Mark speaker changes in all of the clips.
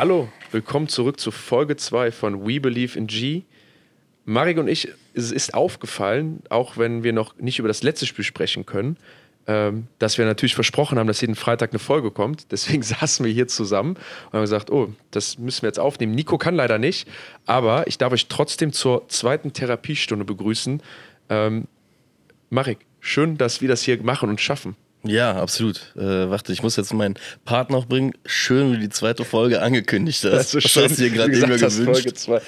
Speaker 1: Hallo, willkommen zurück zu Folge 2 von We Believe in G. Marek und ich, es ist aufgefallen, auch wenn wir noch nicht über das letzte Spiel sprechen können, ähm, dass wir natürlich versprochen haben, dass jeden Freitag eine Folge kommt. Deswegen saßen wir hier zusammen und haben gesagt, oh, das müssen wir jetzt aufnehmen. Nico kann leider nicht, aber ich darf euch trotzdem zur zweiten Therapiestunde begrüßen. Ähm, Marek, schön, dass wir das hier machen und schaffen.
Speaker 2: Ja, absolut. Äh, warte, ich muss jetzt meinen Part noch bringen. Schön, wie die zweite Folge angekündigt hast.
Speaker 1: Das ist schön,
Speaker 2: hast du dir gerade
Speaker 1: hast,
Speaker 2: gewünscht.
Speaker 1: Folge zwei.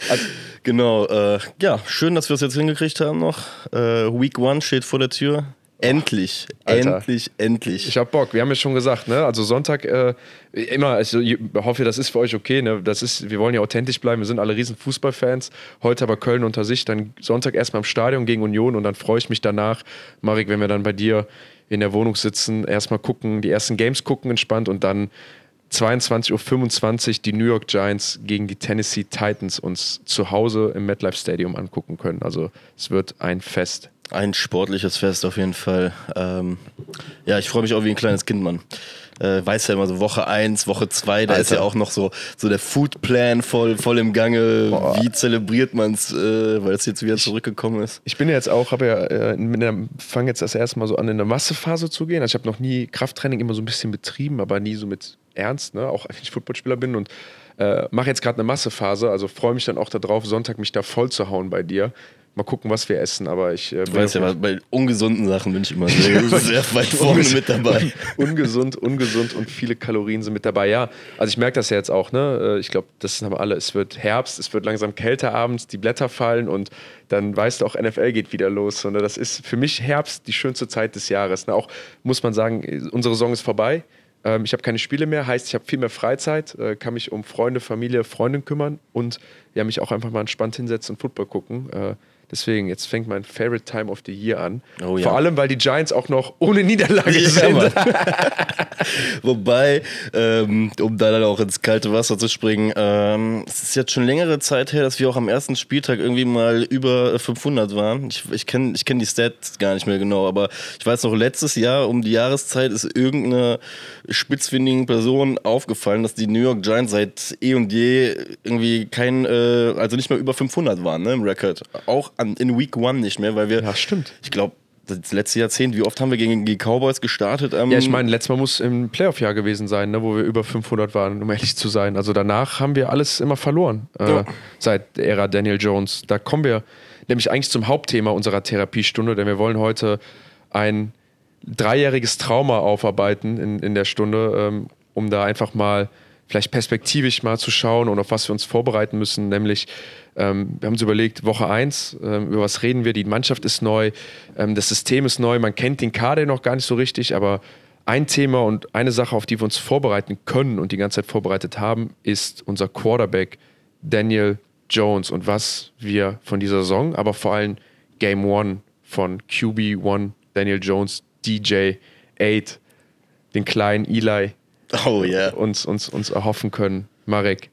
Speaker 2: genau. Äh, ja, schön, dass wir es jetzt hingekriegt haben noch. Äh, Week One steht vor der Tür. Endlich,
Speaker 1: Alter.
Speaker 2: endlich, endlich.
Speaker 1: Ich hab Bock. Wir haben ja schon gesagt, ne? Also Sonntag äh, immer. Also ich hoffe, das ist für euch okay. Ne? Das ist. Wir wollen ja authentisch bleiben. Wir sind alle riesen Fußballfans. Heute aber Köln unter sich. Dann Sonntag erstmal im Stadion gegen Union und dann freue ich mich danach, Marek, wenn wir dann bei dir in der Wohnung sitzen, erstmal gucken, die ersten Games gucken entspannt und dann 22.25 Uhr die New York Giants gegen die Tennessee Titans uns zu Hause im MetLife Stadium angucken können. Also es wird ein Fest.
Speaker 2: Ein sportliches Fest auf jeden Fall. Ähm, ja, ich freue mich auch wie ein kleines Kind, Mann. Äh, weiß ja immer so Woche 1, Woche 2, da
Speaker 1: Alter.
Speaker 2: ist ja auch noch so, so der Foodplan voll, voll im Gange.
Speaker 1: Boah.
Speaker 2: Wie zelebriert man es, äh, weil es jetzt wieder zurückgekommen ist?
Speaker 1: Ich bin ja jetzt auch, habe ja, äh, fange jetzt das erste Mal so an, in der Massephase zu gehen. Also ich habe noch nie Krafttraining immer so ein bisschen betrieben, aber nie so mit Ernst, ne? auch wenn ich Footballspieler bin und äh, mache jetzt gerade eine Massephase. Also freue mich dann auch darauf, Sonntag mich da voll zu hauen bei dir. Mal gucken, was wir essen, aber ich äh,
Speaker 2: Du weißt ja, bei ungesunden Sachen bin ich immer sehr, sehr weit vorne mit dabei.
Speaker 1: ungesund, ungesund und viele Kalorien sind mit dabei. Ja, also ich merke das ja jetzt auch, ne? Äh, Ich glaube, das haben alle. Es wird Herbst, es wird langsam kälter abends, die Blätter fallen und dann weißt du auch, NFL geht wieder los. Und das ist für mich Herbst die schönste Zeit des Jahres. Ne? Auch muss man sagen, unsere Saison ist vorbei. Ähm, Ich habe keine Spiele mehr, heißt, ich habe viel mehr Freizeit, äh, kann mich um Freunde, Familie, Freundin kümmern und ja, mich auch einfach mal entspannt hinsetzen und Football gucken. Äh, Deswegen, jetzt fängt mein Favorite Time of the Year an.
Speaker 2: Oh ja.
Speaker 1: Vor allem, weil die Giants auch noch ohne Niederlage
Speaker 2: Ja,
Speaker 1: sind.
Speaker 2: Wobei, ähm, um da dann auch ins kalte Wasser zu springen, ähm, es ist jetzt schon längere Zeit her, dass wir auch am ersten Spieltag irgendwie mal über 500 waren. Ich, ich kenne ich kenn die Stats gar nicht mehr genau, aber ich weiß noch, letztes Jahr um die Jahreszeit ist irgendeine spitzfindigen Person aufgefallen, dass die New York Giants seit eh und je irgendwie kein, äh, also nicht mehr über 500 waren ne, im Record. Auch an, in Week One nicht mehr, weil wir,
Speaker 1: Ja, stimmt.
Speaker 2: ich glaube, das letzte Jahrzehnt, wie oft haben wir gegen die Cowboys gestartet? Ähm,
Speaker 1: Ja, ich meine, letztes Mal muss im Playoff-Jahr gewesen sein, ne, wo wir über 500 waren, um ehrlich zu sein. Also danach haben wir alles immer verloren, äh,
Speaker 2: Ja.
Speaker 1: seit der Ära Daniel Jones. Da kommen wir nämlich eigentlich zum Hauptthema unserer Therapiestunde, denn wir wollen heute ein dreijähriges Trauma aufarbeiten in, in der Stunde, ähm, um da einfach mal vielleicht perspektivisch mal zu schauen und auf was wir uns vorbereiten müssen. Nämlich, ähm, wir haben uns überlegt, Woche 1, ähm, über was reden wir? Die Mannschaft ist neu, ähm, das System ist neu, man kennt den Kader noch gar nicht so richtig, aber ein Thema und eine Sache, auf die wir uns vorbereiten können und die ganze Zeit vorbereitet haben, ist unser Quarterback Daniel Jones und was wir von dieser Saison, aber vor allem Game One von QB1 Daniel Jones, DJ 8, den kleinen Eli
Speaker 2: Oh ja.
Speaker 1: uns, uns, uns erhoffen können. Marek,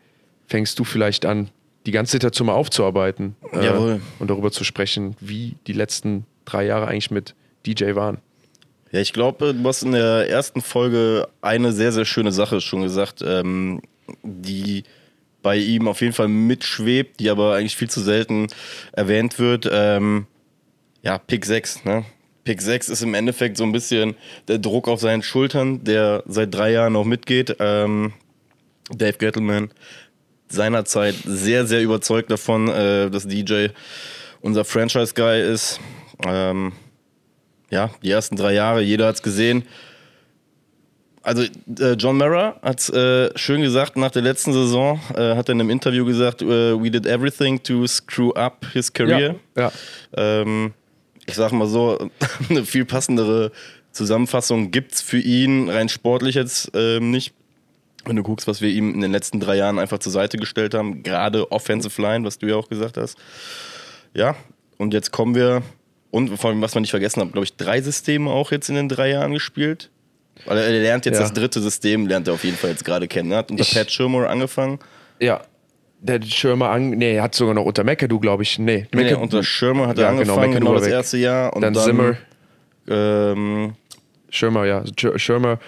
Speaker 1: fängst du vielleicht an, die ganze Situation mal aufzuarbeiten äh, und darüber zu sprechen, wie die letzten drei Jahre eigentlich mit DJ waren.
Speaker 2: Ja, ich glaube, du hast in der ersten Folge eine sehr, sehr schöne Sache schon gesagt, ähm, die bei ihm auf jeden Fall mitschwebt, die aber eigentlich viel zu selten erwähnt wird. Ähm, ja, Pick 6, ne? Pick 6 ist im Endeffekt so ein bisschen der Druck auf seinen Schultern, der seit drei Jahren noch mitgeht. Ähm, Dave Gettleman seinerzeit sehr, sehr überzeugt davon, äh, dass DJ unser Franchise-Guy ist. Ähm, ja, die ersten drei Jahre, jeder hat es gesehen. Also äh, John Mara hat äh, schön gesagt nach der letzten Saison, äh, hat er in einem Interview gesagt, äh, we did everything to screw up his career.
Speaker 1: Ja,
Speaker 2: Ähm, ich sag mal so, eine viel passendere Zusammenfassung gibt's für ihn rein sportlich jetzt ähm, nicht. Wenn du guckst, was wir ihm in den letzten drei Jahren einfach zur Seite gestellt haben, gerade Offensive Line, was du ja auch gesagt hast. Ja, und jetzt kommen wir, und vor allem, was man nicht vergessen hat, glaube ich, drei Systeme auch jetzt in den drei Jahren gespielt. Weil er lernt jetzt
Speaker 1: Ja.
Speaker 2: das dritte System, lernt er auf jeden Fall jetzt gerade kennen. Er hat unter
Speaker 1: Ich-
Speaker 2: Pat Schirmer angefangen.
Speaker 1: ja. Der Schirmer an, nee, er hat sogar noch unter McAdoo, glaube ich. Nee,
Speaker 2: Nee,
Speaker 1: McAdoo-
Speaker 2: unter Schirmer hat er
Speaker 1: Ja,
Speaker 2: angefangen,
Speaker 1: McAdoo
Speaker 2: genau,
Speaker 1: war
Speaker 2: das
Speaker 1: weg.
Speaker 2: erste Jahr. Und
Speaker 1: dann,
Speaker 2: dann,
Speaker 1: Zimmer,
Speaker 2: Ähm,
Speaker 1: Schirmer, ja. Sch- Schirmer,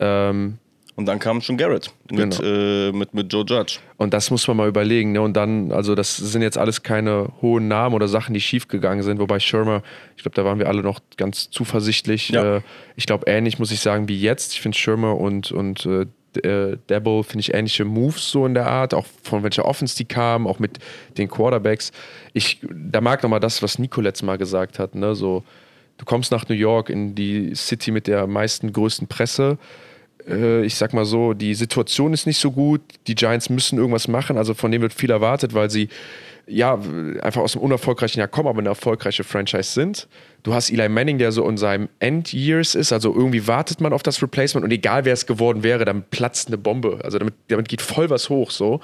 Speaker 1: ähm,
Speaker 2: Und dann kam schon Garrett mit,
Speaker 1: Genau.
Speaker 2: äh, mit, mit Joe Judge.
Speaker 1: Und das muss man mal überlegen. Ne? Und dann, also das sind jetzt alles keine hohen Namen oder Sachen, die schiefgegangen sind. Wobei Schirmer, ich glaube, da waren wir alle noch ganz zuversichtlich.
Speaker 2: Ja.
Speaker 1: Äh, ich glaube, ähnlich muss ich sagen wie jetzt. Ich finde Schirmer und, und äh, äh, Dabble, finde ich ähnliche Moves so in der Art, auch von welcher Offense die kamen, auch mit den Quarterbacks. Ich, da mag nochmal das, was Nico letztes Mal gesagt hat. Ne? So, du kommst nach New York in die City mit der meisten, größten Presse äh, ich sag mal so, die Situation ist nicht so gut. Die Giants müssen irgendwas machen. Also von denen wird viel erwartet, weil sie ja einfach aus einem unerfolgreichen Jahr kommen, aber eine erfolgreiche Franchise sind. Du hast Eli Manning, der so in seinem End-Years ist. Also irgendwie wartet man auf das Replacement und egal wer es geworden wäre, dann platzt eine Bombe. Also damit, damit geht voll was hoch so.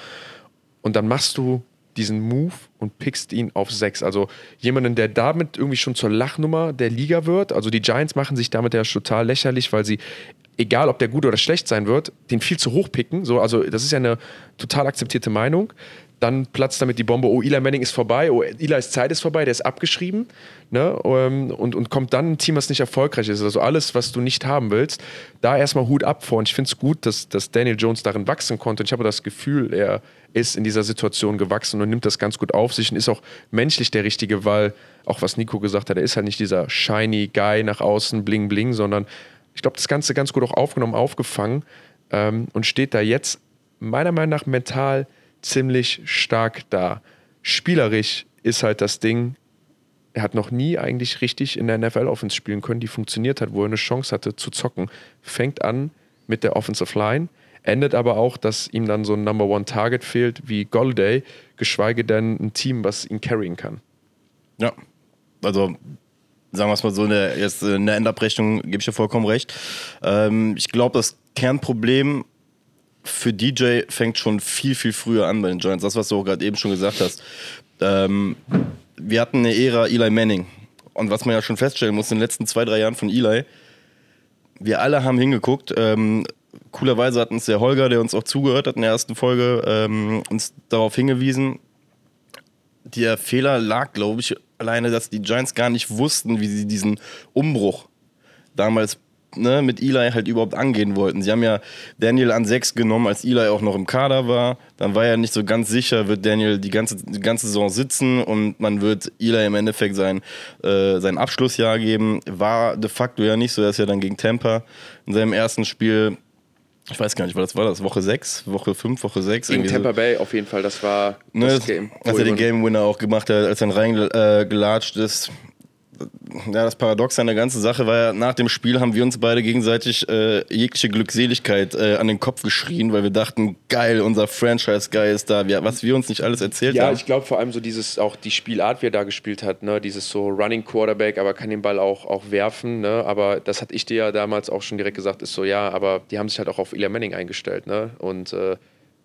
Speaker 1: Und dann machst du diesen Move und pickst ihn auf sechs. Also jemanden, der damit irgendwie schon zur Lachnummer der Liga wird. Also die Giants machen sich damit ja total lächerlich, weil sie, egal ob der gut oder schlecht sein wird, den viel zu hoch picken. So, also das ist ja eine total akzeptierte Meinung. Dann platzt damit die Bombe, oh, Eli Manning ist vorbei, oh, Eli's Zeit ist vorbei, der ist abgeschrieben. Ne? Ähm, Und, und kommt dann ein Team, was nicht erfolgreich ist. Also alles, was du nicht haben willst, da erstmal Hut ab vor. Und ich finde es gut, dass, dass Daniel Jones darin wachsen konnte. Und ich habe das Gefühl, er ist in dieser Situation gewachsen und nimmt das ganz gut auf sich und ist auch menschlich der Richtige, weil, auch was Nico gesagt hat, er ist halt nicht dieser shiny Guy nach außen, bling bling, sondern ich glaube, das Ganze ganz gut auch aufgenommen, aufgefangen ähm, und steht da jetzt meiner Meinung nach mental ziemlich stark da. Spielerisch ist halt das Ding, er hat noch nie eigentlich richtig in der NFL-Offense spielen können, die funktioniert hat, wo er eine Chance hatte zu zocken. Fängt an mit der Offensive Line, endet aber auch, dass ihm dann so ein Number One Target fehlt wie Golday, geschweige denn ein Team, was ihn carryen kann.
Speaker 2: Ja, also sagen wir es mal so, in der, jetzt in der Endabrechnung gebe ich dir vollkommen recht. Ähm, ich glaube, das Kernproblem für DJ fängt schon viel, viel früher an bei den Giants. Das, was du auch gerade eben schon gesagt hast. Ähm, wir hatten eine Ära Eli Manning. Und was man ja schon feststellen muss, in den letzten zwei, drei Jahren von Eli, wir alle haben hingeguckt. Ähm, coolerweise hat uns der Holger, der uns auch zugehört hat in der ersten Folge, ähm, uns darauf hingewiesen, der Fehler lag, glaube ich, alleine, dass die Giants gar nicht wussten, wie sie diesen Umbruch damals ne, mit Eli halt überhaupt angehen wollten. Sie haben ja Daniel an sechs genommen, als Eli auch noch im Kader war. Dann war ja nicht so ganz sicher, wird Daniel die ganze, die ganze Saison sitzen und man wird Eli im Endeffekt sein, äh, sein Abschlussjahr geben. War de facto ja nicht so. Er ist ja dann gegen Tampa in seinem ersten Spiel ich weiß gar nicht, was war das? Woche 6, Woche 5, Woche 6?
Speaker 1: Gegen Tampa Bay auf jeden Fall, das war
Speaker 2: Ne,
Speaker 1: das Game.
Speaker 2: Als er den Game Winner auch gemacht hat, als er reingelatscht äh, ist. Ja, das Paradox an der ganzen Sache war ja, nach dem Spiel haben wir uns beide gegenseitig äh, jegliche Glückseligkeit äh, an den Kopf geschrien, weil wir dachten, geil, unser Franchise-Guy ist da. Wir, was wir uns nicht alles erzählt
Speaker 1: Ja,
Speaker 2: haben.
Speaker 1: ich glaube vor allem so dieses, auch die Spielart, wie er da gespielt hat, ne, dieses so Running Quarterback, aber kann den Ball auch, auch werfen, ne, aber das hatte ich dir ja damals auch schon direkt gesagt, ist so, ja, aber die haben sich halt auch auf Eli Manning eingestellt, ne, und äh,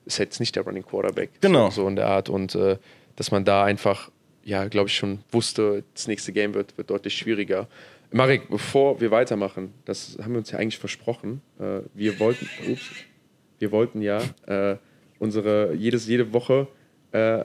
Speaker 1: ist jetzt nicht der Running Quarterback.
Speaker 2: Genau.
Speaker 1: So, so in der Art und äh, dass man da einfach, ja, glaube ich schon wusste, das nächste Game wird, wird deutlich schwieriger. Marek, bevor wir weitermachen, das haben wir uns ja eigentlich versprochen, äh, wir wollten, ups, wir wollten ja äh, unsere, jedes, jede Woche äh,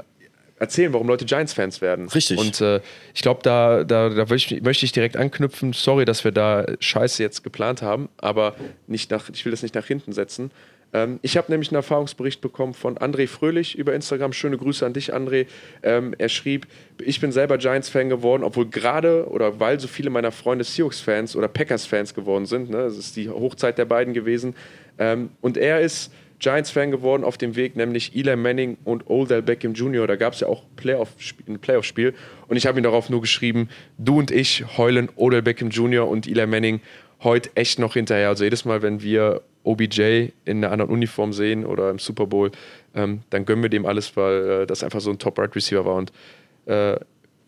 Speaker 1: erzählen, warum Leute Giants-Fans werden.
Speaker 2: Richtig.
Speaker 1: Und äh, ich glaube, da, da, da möchte ich- möchte ich direkt anknüpfen. Sorry, dass wir da Scheiße jetzt geplant haben, aber nicht nach, ich will das nicht nach hinten setzen. Ähm, ich habe nämlich einen Erfahrungsbericht bekommen von André Fröhlich über Instagram. Schöne Grüße an dich, André. Ähm, er schrieb, ich bin selber Giants-Fan geworden, obwohl gerade oder weil so viele meiner Freunde Seahawks-Fans oder Packers-Fans geworden sind. Ne? Das ist die Hochzeit der beiden gewesen. Ähm, und er ist Giants-Fan geworden auf dem Weg, nämlich Eli Manning und Odell Beckham Jr. Da gab es ja auch Playoff ein Playoff-Spiel. Und ich habe ihm darauf nur geschrieben, du und ich heulen Odell Beckham Jr. und Eli Manning heute echt noch hinterher. Also jedes Mal, wenn wir OBJ in einer anderen Uniform sehen oder im Super Bowl, ähm, dann gönnen wir dem alles, weil äh, das einfach so ein Top-Right-Receiver war. Und äh,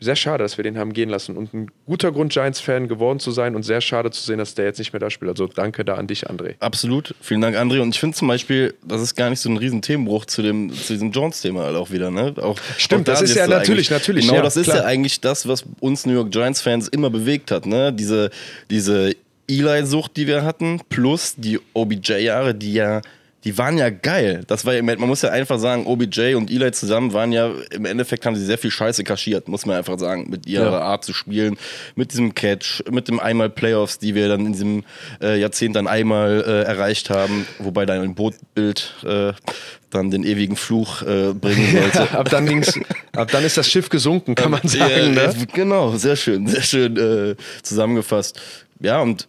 Speaker 1: sehr schade, dass wir den haben gehen lassen. Und ein guter Grund, Giants-Fan geworden zu sein und sehr schade zu sehen, dass der jetzt nicht mehr da spielt. Also danke da an dich, André.
Speaker 2: Absolut. Vielen Dank, André. Und ich finde zum Beispiel, das ist gar nicht so ein riesen Themenbruch zu, dem, zu diesem Jones-Thema halt auch wieder. Ne? Auch,
Speaker 1: Stimmt,
Speaker 2: auch
Speaker 1: das
Speaker 2: da
Speaker 1: ist ja natürlich, natürlich,
Speaker 2: Genau,
Speaker 1: ja,
Speaker 2: das ist
Speaker 1: klar.
Speaker 2: ja eigentlich das, was uns New York Giants-Fans immer bewegt hat. Ne? Diese, diese Eli-Sucht, die wir hatten, plus die OBJ-Jahre, die ja die waren ja geil. Das war, man muss ja einfach sagen, OBJ und Eli zusammen waren ja, im Endeffekt haben sie sehr viel Scheiße kaschiert, muss man einfach sagen, mit ihrer ja. Art zu spielen, mit diesem Catch, mit dem einmal Playoffs, die wir dann in diesem äh, Jahrzehnt dann einmal äh, erreicht haben, wobei dann ein Bootbild äh, dann den ewigen Fluch äh, bringen sollte.
Speaker 1: ab, dann ging's, ab dann ist das Schiff gesunken, kann man sagen.
Speaker 2: ne? Genau, sehr schön, sehr schön äh, zusammengefasst. Ja, und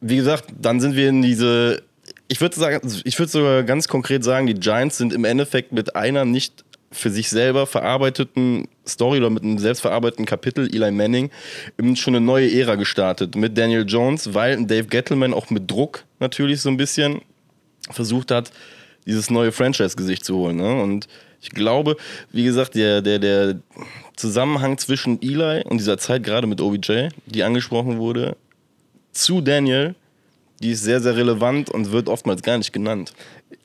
Speaker 2: wie gesagt, dann sind wir in diese ich würde sagen, ich würde sogar ganz konkret sagen, die Giants sind im Endeffekt mit einer nicht für sich selber verarbeiteten Story oder mit einem selbstverarbeiteten Kapitel Eli Manning schon eine neue Ära gestartet mit Daniel Jones, weil Dave Gettleman auch mit Druck natürlich so ein bisschen versucht hat, dieses neue Franchise-Gesicht zu holen. Ne? Und ich glaube, wie gesagt, der, der, der Zusammenhang zwischen Eli und dieser Zeit, gerade mit OBJ, die angesprochen wurde, zu Daniel, die ist sehr, sehr relevant und wird oftmals gar nicht genannt.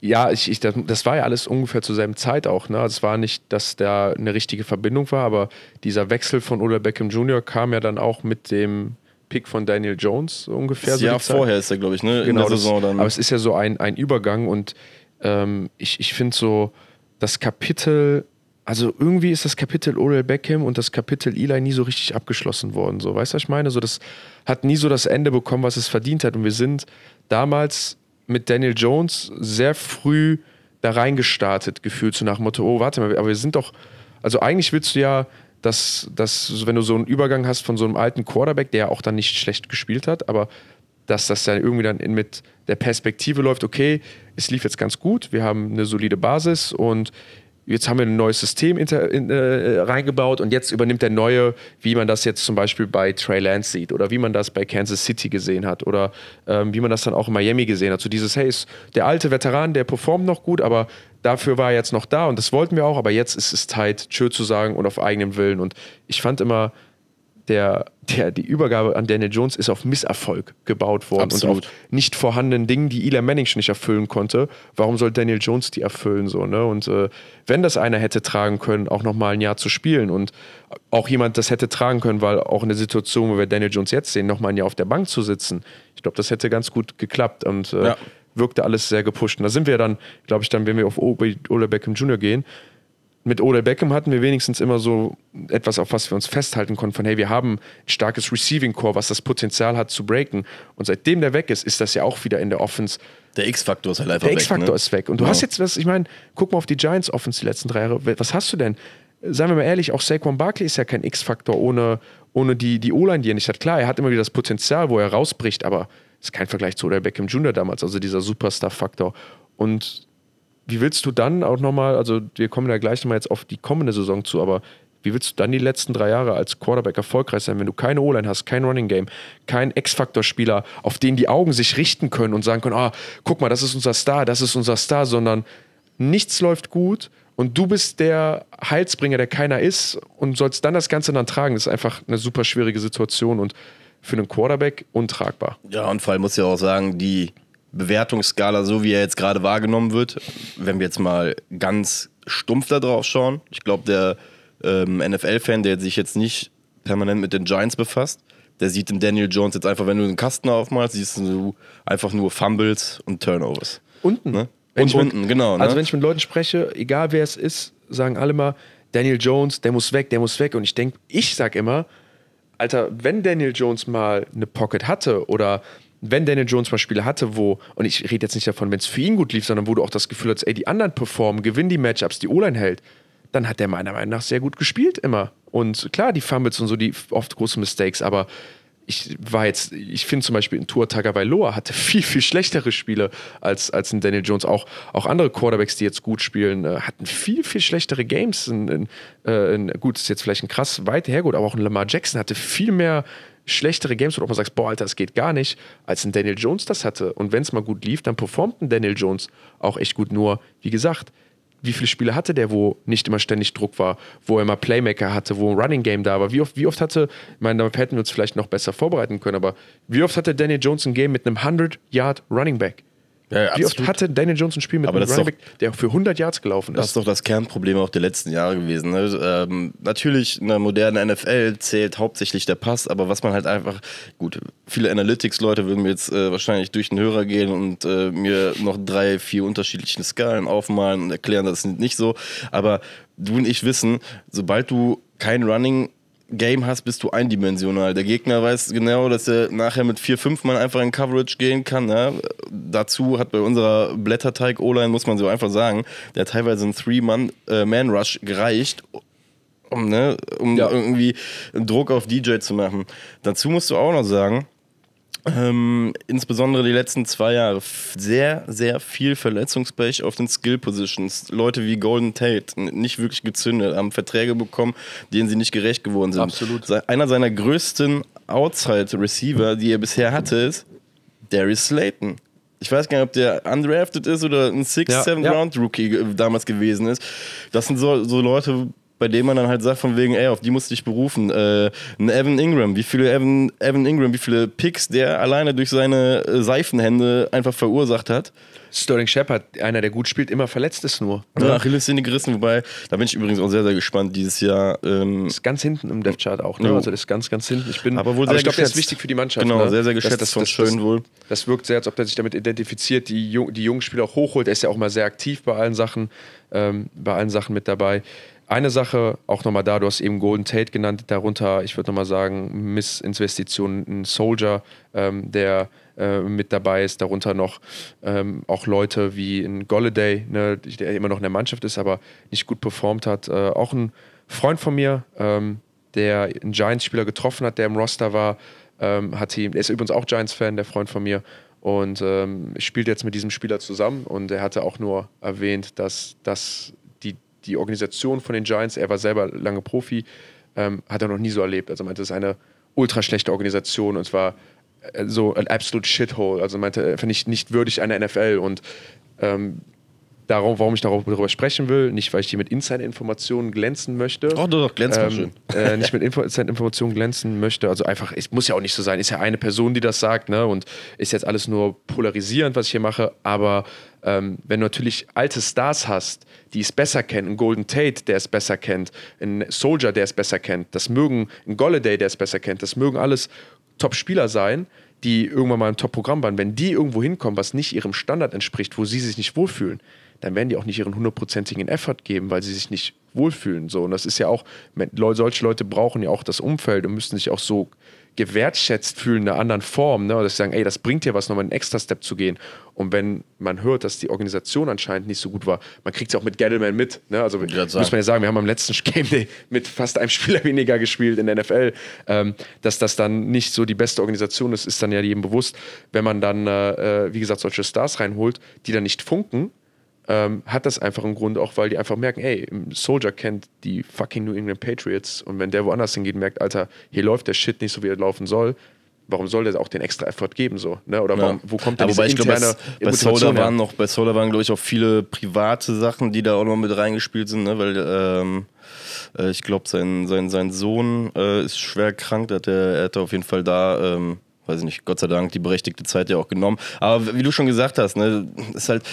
Speaker 1: Ja, ich, ich, das, das war ja alles ungefähr zur selben Zeit auch. Ne? Also es war nicht, dass da eine richtige Verbindung war, aber dieser Wechsel von Odell Beckham Jr. kam ja dann auch mit dem Pick von Daniel Jones ungefähr.
Speaker 2: Das
Speaker 1: so
Speaker 2: Jahr vorher ist er, glaube ich, ne?
Speaker 1: Genau, das, aber es ist ja so ein, ein Übergang und ähm, ich, ich finde so, das Kapitel also irgendwie ist das Kapitel Odell Beckham und das Kapitel Eli nie so richtig abgeschlossen worden. So, weißt du, was ich meine? So, das hat nie so das Ende bekommen, was es verdient hat. Und wir sind damals mit Daniel Jones sehr früh da reingestartet, gefühlt so nach dem Motto, oh, warte mal, aber wir sind doch, also eigentlich willst du ja, dass, dass, wenn du so einen Übergang hast von so einem alten Quarterback, der ja auch dann nicht schlecht gespielt hat, aber dass das dann irgendwie dann mit der Perspektive läuft, okay, es lief jetzt ganz gut, wir haben eine solide Basis und jetzt haben wir ein neues System inter, in, äh, reingebaut und jetzt übernimmt der neue, wie man das jetzt zum Beispiel bei Trey Lance sieht oder wie man das bei Kansas City gesehen hat oder ähm, wie man das dann auch in Miami gesehen hat. So dieses, hey, ist der alte Veteran, der performt noch gut, aber dafür war er jetzt noch da und das wollten wir auch, aber jetzt ist es Zeit, Tschö zu sagen und auf eigenem Willen. Und ich fand immer, der, der, die Übergabe an Daniel Jones ist auf Misserfolg gebaut worden Absolut. und auf nicht vorhandenen Dingen, die Eli Manning schon nicht erfüllen konnte. Warum soll Daniel Jones die erfüllen? So, ne? Und äh, wenn das einer hätte tragen können, auch nochmal ein Jahr zu spielen und auch jemand das hätte tragen können, weil auch in der Situation, wo wir Daniel Jones jetzt sehen, nochmal ein Jahr auf der Bank zu sitzen, ich glaube, das hätte ganz gut geklappt und äh, ja. wirkte alles sehr gepusht. Und da sind wir dann, glaube ich, dann, wenn wir auf Ole Beckham Jr. gehen, mit Odell Beckham hatten wir wenigstens immer so etwas, auf was wir uns festhalten konnten, von hey, wir haben ein starkes Receiving Core, was das Potenzial hat zu breaken. Und seitdem der weg ist, ist das ja auch wieder in der Offense.
Speaker 2: Der X-Faktor ist halt einfach
Speaker 1: weg. Der X-Faktor ne? ist weg. Und du ja. hast jetzt was, ich meine, guck mal auf die Giants Offense die letzten drei Jahre. Was hast du denn? Seien wir mal ehrlich, auch Saquon Barkley ist ja kein X-Faktor ohne, ohne die, die O-Line, die er nicht hat. Klar, er hat immer wieder das Potenzial, wo er rausbricht, aber ist kein Vergleich zu Odell Beckham Jr. damals, also dieser Superstar-Faktor. Und wie willst du dann auch nochmal, also wir kommen ja gleich nochmal jetzt auf die kommende Saison zu, aber wie willst du dann die letzten drei Jahre als Quarterback erfolgreich sein, wenn du keine O-Line hast, kein Running Game, kein X-Faktor-Spieler, auf den die Augen sich richten können und sagen können, ah, guck mal, das ist unser Star, das ist unser Star, sondern nichts läuft gut und du bist der Heilsbringer, der keiner ist und sollst dann das Ganze dann tragen. Das ist einfach eine super schwierige Situation und für einen Quarterback untragbar.
Speaker 2: Ja, und vor allem muss ich auch sagen, die Bewertungsskala, so wie er jetzt gerade wahrgenommen wird, wenn wir jetzt mal ganz stumpf da drauf schauen, ich glaube, der ähm, NFL-Fan, der sich jetzt nicht permanent mit den Giants befasst, der sieht in Daniel Jones jetzt einfach, wenn du einen Kasten aufmalst, siehst du einfach nur Fumbles und Turnovers.
Speaker 1: Unten. Ne? Und unten, mit, genau. Ne? Also wenn ich mit Leuten spreche, egal wer es ist, sagen alle mal, Daniel Jones, der muss weg, der muss weg. Und ich denke, ich sag immer, Alter, wenn Daniel Jones mal eine Pocket hatte oder wenn Daniel Jones mal Spiele hatte, wo, und ich rede jetzt nicht davon, wenn es für ihn gut lief, sondern wo du auch das Gefühl hast, ey, die anderen performen, gewinnen die Matchups, die O-Line hält, dann hat der meiner Meinung nach sehr gut gespielt immer. Und klar, die Fumbles und so, die oft große Mistakes, aber ich war jetzt, ich finde zum Beispiel in Tour Tagovailoa hatte viel, viel schlechtere Spiele als, als ein Daniel Jones. Auch, auch andere Quarterbacks, die jetzt gut spielen, äh, hatten viel, viel schlechtere Games. In, in, äh, in, gut, ist jetzt vielleicht ein krass weit hergut, aber auch ein Lamar Jackson hatte viel mehr schlechtere Games, wo du auch mal sagst, boah, Alter, das geht gar nicht, als ein Daniel Jones das hatte. Und wenn es mal gut lief, dann performt ein Daniel Jones auch echt gut. Nur, wie gesagt, wie viele Spiele hatte der, wo nicht immer ständig Druck war, wo er mal Playmaker hatte, wo ein Running Game da war? Wie oft, wie oft hatte, ich meine, damit hätten wir uns vielleicht noch besser vorbereiten können, aber wie oft hatte Daniel Jones ein Game mit einem 100-Yard Running Back? Ja, Wie oft hatte Daniel Jones ein Spiel mit einem Running Back, der für 100 Yards gelaufen ist?
Speaker 2: Das ist doch das Kernproblem auch der letzten Jahre gewesen. Ne? Ähm, natürlich, in der modernen NFL zählt hauptsächlich der Pass, aber was man halt einfach, gut, viele Analytics-Leute würden mir jetzt äh, wahrscheinlich durch den Hörer gehen und äh, mir noch drei, vier unterschiedliche Skalen aufmalen und erklären, das ist nicht so. Aber du und ich wissen, sobald du kein Running Game hast, bist du eindimensional. Der Gegner weiß genau, dass er nachher mit vier, fünf Mann einfach in Coverage gehen kann. Ne? Dazu hat bei unserer Blätterteig-O-Line, muss man so einfach sagen, der teilweise ein Three-Man-Rush äh, gereicht, um, ne, um ja. irgendwie Druck auf DJ zu machen. Dazu musst du auch noch sagen, ähm, insbesondere die letzten zwei Jahre sehr, sehr viel Verletzungspech auf den Skill Positions. Leute wie Golden Tate nicht wirklich gezündet, haben Verträge bekommen, denen sie nicht gerecht geworden sind.
Speaker 1: Absolut.
Speaker 2: Einer seiner größten Outside Receiver, die er bisher hatte, ist Darius Slayton. Ich weiß gar nicht, ob der undrafted ist oder ein 6th, 7th ja, Rookie damals gewesen ist. Das sind so, so Leute, bei dem man dann halt sagt, von wegen, ey, auf die musst du dich berufen. Äh, ein Evan Ingram, wie viele Evan, Evan Ingram, wie viele Picks der alleine durch seine äh, Seifenhände einfach verursacht hat.
Speaker 1: Sterling Shepard, einer, der gut spielt, immer verletzt ist nur.
Speaker 2: Ja, ne? Achilles sind die gerissen, wobei, da bin ich übrigens auch sehr, sehr gespannt dieses Jahr.
Speaker 1: Ähm ist ganz hinten im Death Chart auch, ne?
Speaker 2: Ja.
Speaker 1: Also das ist ganz, ganz hinten. Ich bin,
Speaker 2: aber wohl sehr
Speaker 1: aber ich glaube, der ist wichtig für die Mannschaft.
Speaker 2: Genau,
Speaker 1: ne?
Speaker 2: sehr, sehr geschätzt
Speaker 1: das, das,
Speaker 2: von Schön wohl.
Speaker 1: Das wirkt sehr, als ob er sich damit identifiziert, die, die jungen Spieler auch hochholt. Er ist ja auch mal sehr aktiv bei allen Sachen, ähm, bei allen Sachen mit dabei. Eine Sache auch nochmal da, du hast eben Golden Tate genannt, darunter, ich würde nochmal sagen, Missinvestitionen, ein Soldier, ähm, der äh, mit dabei ist, darunter noch ähm, auch Leute wie ein Golladay, ne, der immer noch in der Mannschaft ist, aber nicht gut performt hat. Äh, auch ein Freund von mir, ähm, der einen Giants-Spieler getroffen hat, der im Roster war, ähm, hat ihn, er ist übrigens auch Giants-Fan, der Freund von mir, und ähm, spielt jetzt mit diesem Spieler zusammen und er hatte auch nur erwähnt, dass das die Organisation von den Giants, er war selber lange Profi, ähm, hat er noch nie so erlebt. Also meinte, es ist eine ultra schlechte Organisation und zwar äh, so ein absolute Shithole. Also meinte, finde ich nicht würdig einer NFL und ähm, darum, warum ich darüber sprechen will, nicht weil ich hier mit Insider-Informationen glänzen möchte.
Speaker 2: Oh, doch, doch glänzen
Speaker 1: ähm, schön. Äh, nicht mit Insider-Informationen glänzen möchte. Also einfach, es muss ja auch nicht so sein. Ist ja eine Person, die das sagt, ne? Und ist jetzt alles nur polarisierend, was ich hier mache. Aber ähm, wenn du natürlich alte Stars hast, die es besser kennen, ein Golden Tate, der es besser kennt, ein Soldier, der es besser kennt, das mögen ein Golladay, der es besser kennt, das mögen alles Top-Spieler sein, die irgendwann mal ein Top-Programm waren. Wenn die irgendwo hinkommen, was nicht ihrem Standard entspricht, wo sie sich nicht wohlfühlen, dann werden die auch nicht ihren hundertprozentigen Effort geben, weil sie sich nicht wohlfühlen. So. Und das ist ja auch, solche Leute brauchen ja auch das Umfeld und müssen sich auch so gewertschätzt fühlen in einer anderen Form, ne? dass sie sagen, ey, das bringt dir was, nochmal einen extra Step zu gehen. Und wenn man hört, dass die Organisation anscheinend nicht so gut war, man kriegt es ja auch mit Gettleman mit. Ne? Also muss man ja sagen, wir haben am letzten Game Day mit fast einem Spieler weniger gespielt in der NFL. Ähm, dass das dann nicht so die beste Organisation ist, ist dann ja jedem bewusst. Wenn man dann, äh, äh wie gesagt, solche Stars reinholt, die dann nicht funken, ähm, hat das einfach einen Grund, auch weil die einfach merken, ey, Soldier kennt die fucking New England Patriots und wenn der woanders hingeht, merkt, Alter, hier läuft der Shit nicht so, wie er laufen soll, warum soll der auch den extra Effort geben so? Ne? Oder warum, wo kommt denn
Speaker 2: diese interne bei, bei Solar waren noch Bei Solar waren, glaube ich, auch viele private Sachen, die da auch noch mit reingespielt sind, ne? weil ähm, äh, ich glaube, sein, sein, sein Sohn äh, ist schwer krank, hat er, er hatte auf jeden Fall da... Ähm, weiß ich nicht, Gott sei Dank die berechtigte Zeit ja auch genommen. Aber wie du schon gesagt hast, ne, ist halt,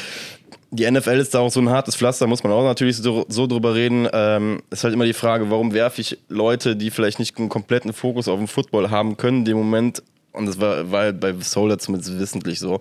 Speaker 2: die NFL ist da auch so ein hartes Pflaster, muss man auch natürlich so, so drüber reden. Ähm, ist halt immer die Frage, warum werfe ich Leute, die vielleicht nicht einen kompletten Fokus auf den Football haben können, dem Moment, und das war, war halt bei Solar zumindest wissentlich so,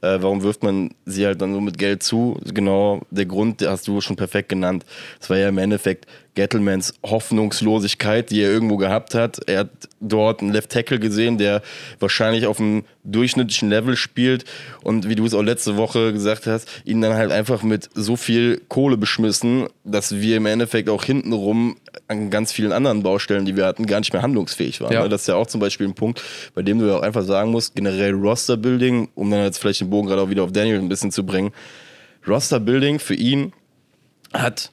Speaker 2: äh, warum wirft man sie halt dann so mit Geld zu? Genau, der Grund hast du schon perfekt genannt. Es war ja im Endeffekt Gettlemans Hoffnungslosigkeit, die er irgendwo gehabt hat. Er hat dort einen Left Tackle gesehen, der wahrscheinlich auf einem durchschnittlichen Level spielt und wie du es auch letzte Woche gesagt hast, ihn dann halt einfach mit so viel Kohle beschmissen, dass wir im Endeffekt auch hintenrum an ganz vielen anderen Baustellen, die wir hatten, gar nicht mehr handlungsfähig waren. Ja. Das ist ja auch zum Beispiel ein Punkt, bei dem du ja auch einfach sagen musst, generell Roster-Building, um dann jetzt vielleicht den Bogen gerade auch wieder auf Daniel ein bisschen zu bringen. Roster-Building für ihn hat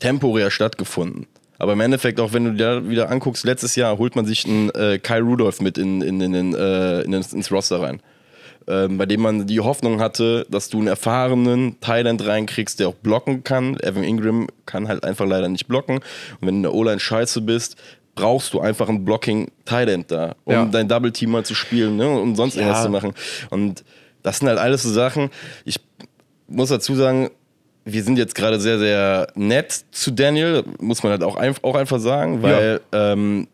Speaker 2: temporär stattgefunden. Aber im Endeffekt, auch wenn du dir wieder anguckst, letztes Jahr holt man sich einen äh, Kyle Rudolph mit in, in, in, in, äh, in ins Roster rein. Ähm, bei dem man die Hoffnung hatte, dass du einen erfahrenen Thailand reinkriegst, der auch blocken kann. Evan Ingram kann halt einfach leider nicht blocken. Und wenn du in der O-Line scheiße bist, brauchst du einfach einen Blocking Thailand da, um ja. dein Double Team mal zu spielen ne, um sonst ja. irgendwas zu machen. Und Das sind halt alles so Sachen. Ich muss dazu sagen, wir sind jetzt gerade sehr, sehr nett zu Daniel, muss man halt auch, ein, auch einfach sagen, weil ja. ähm,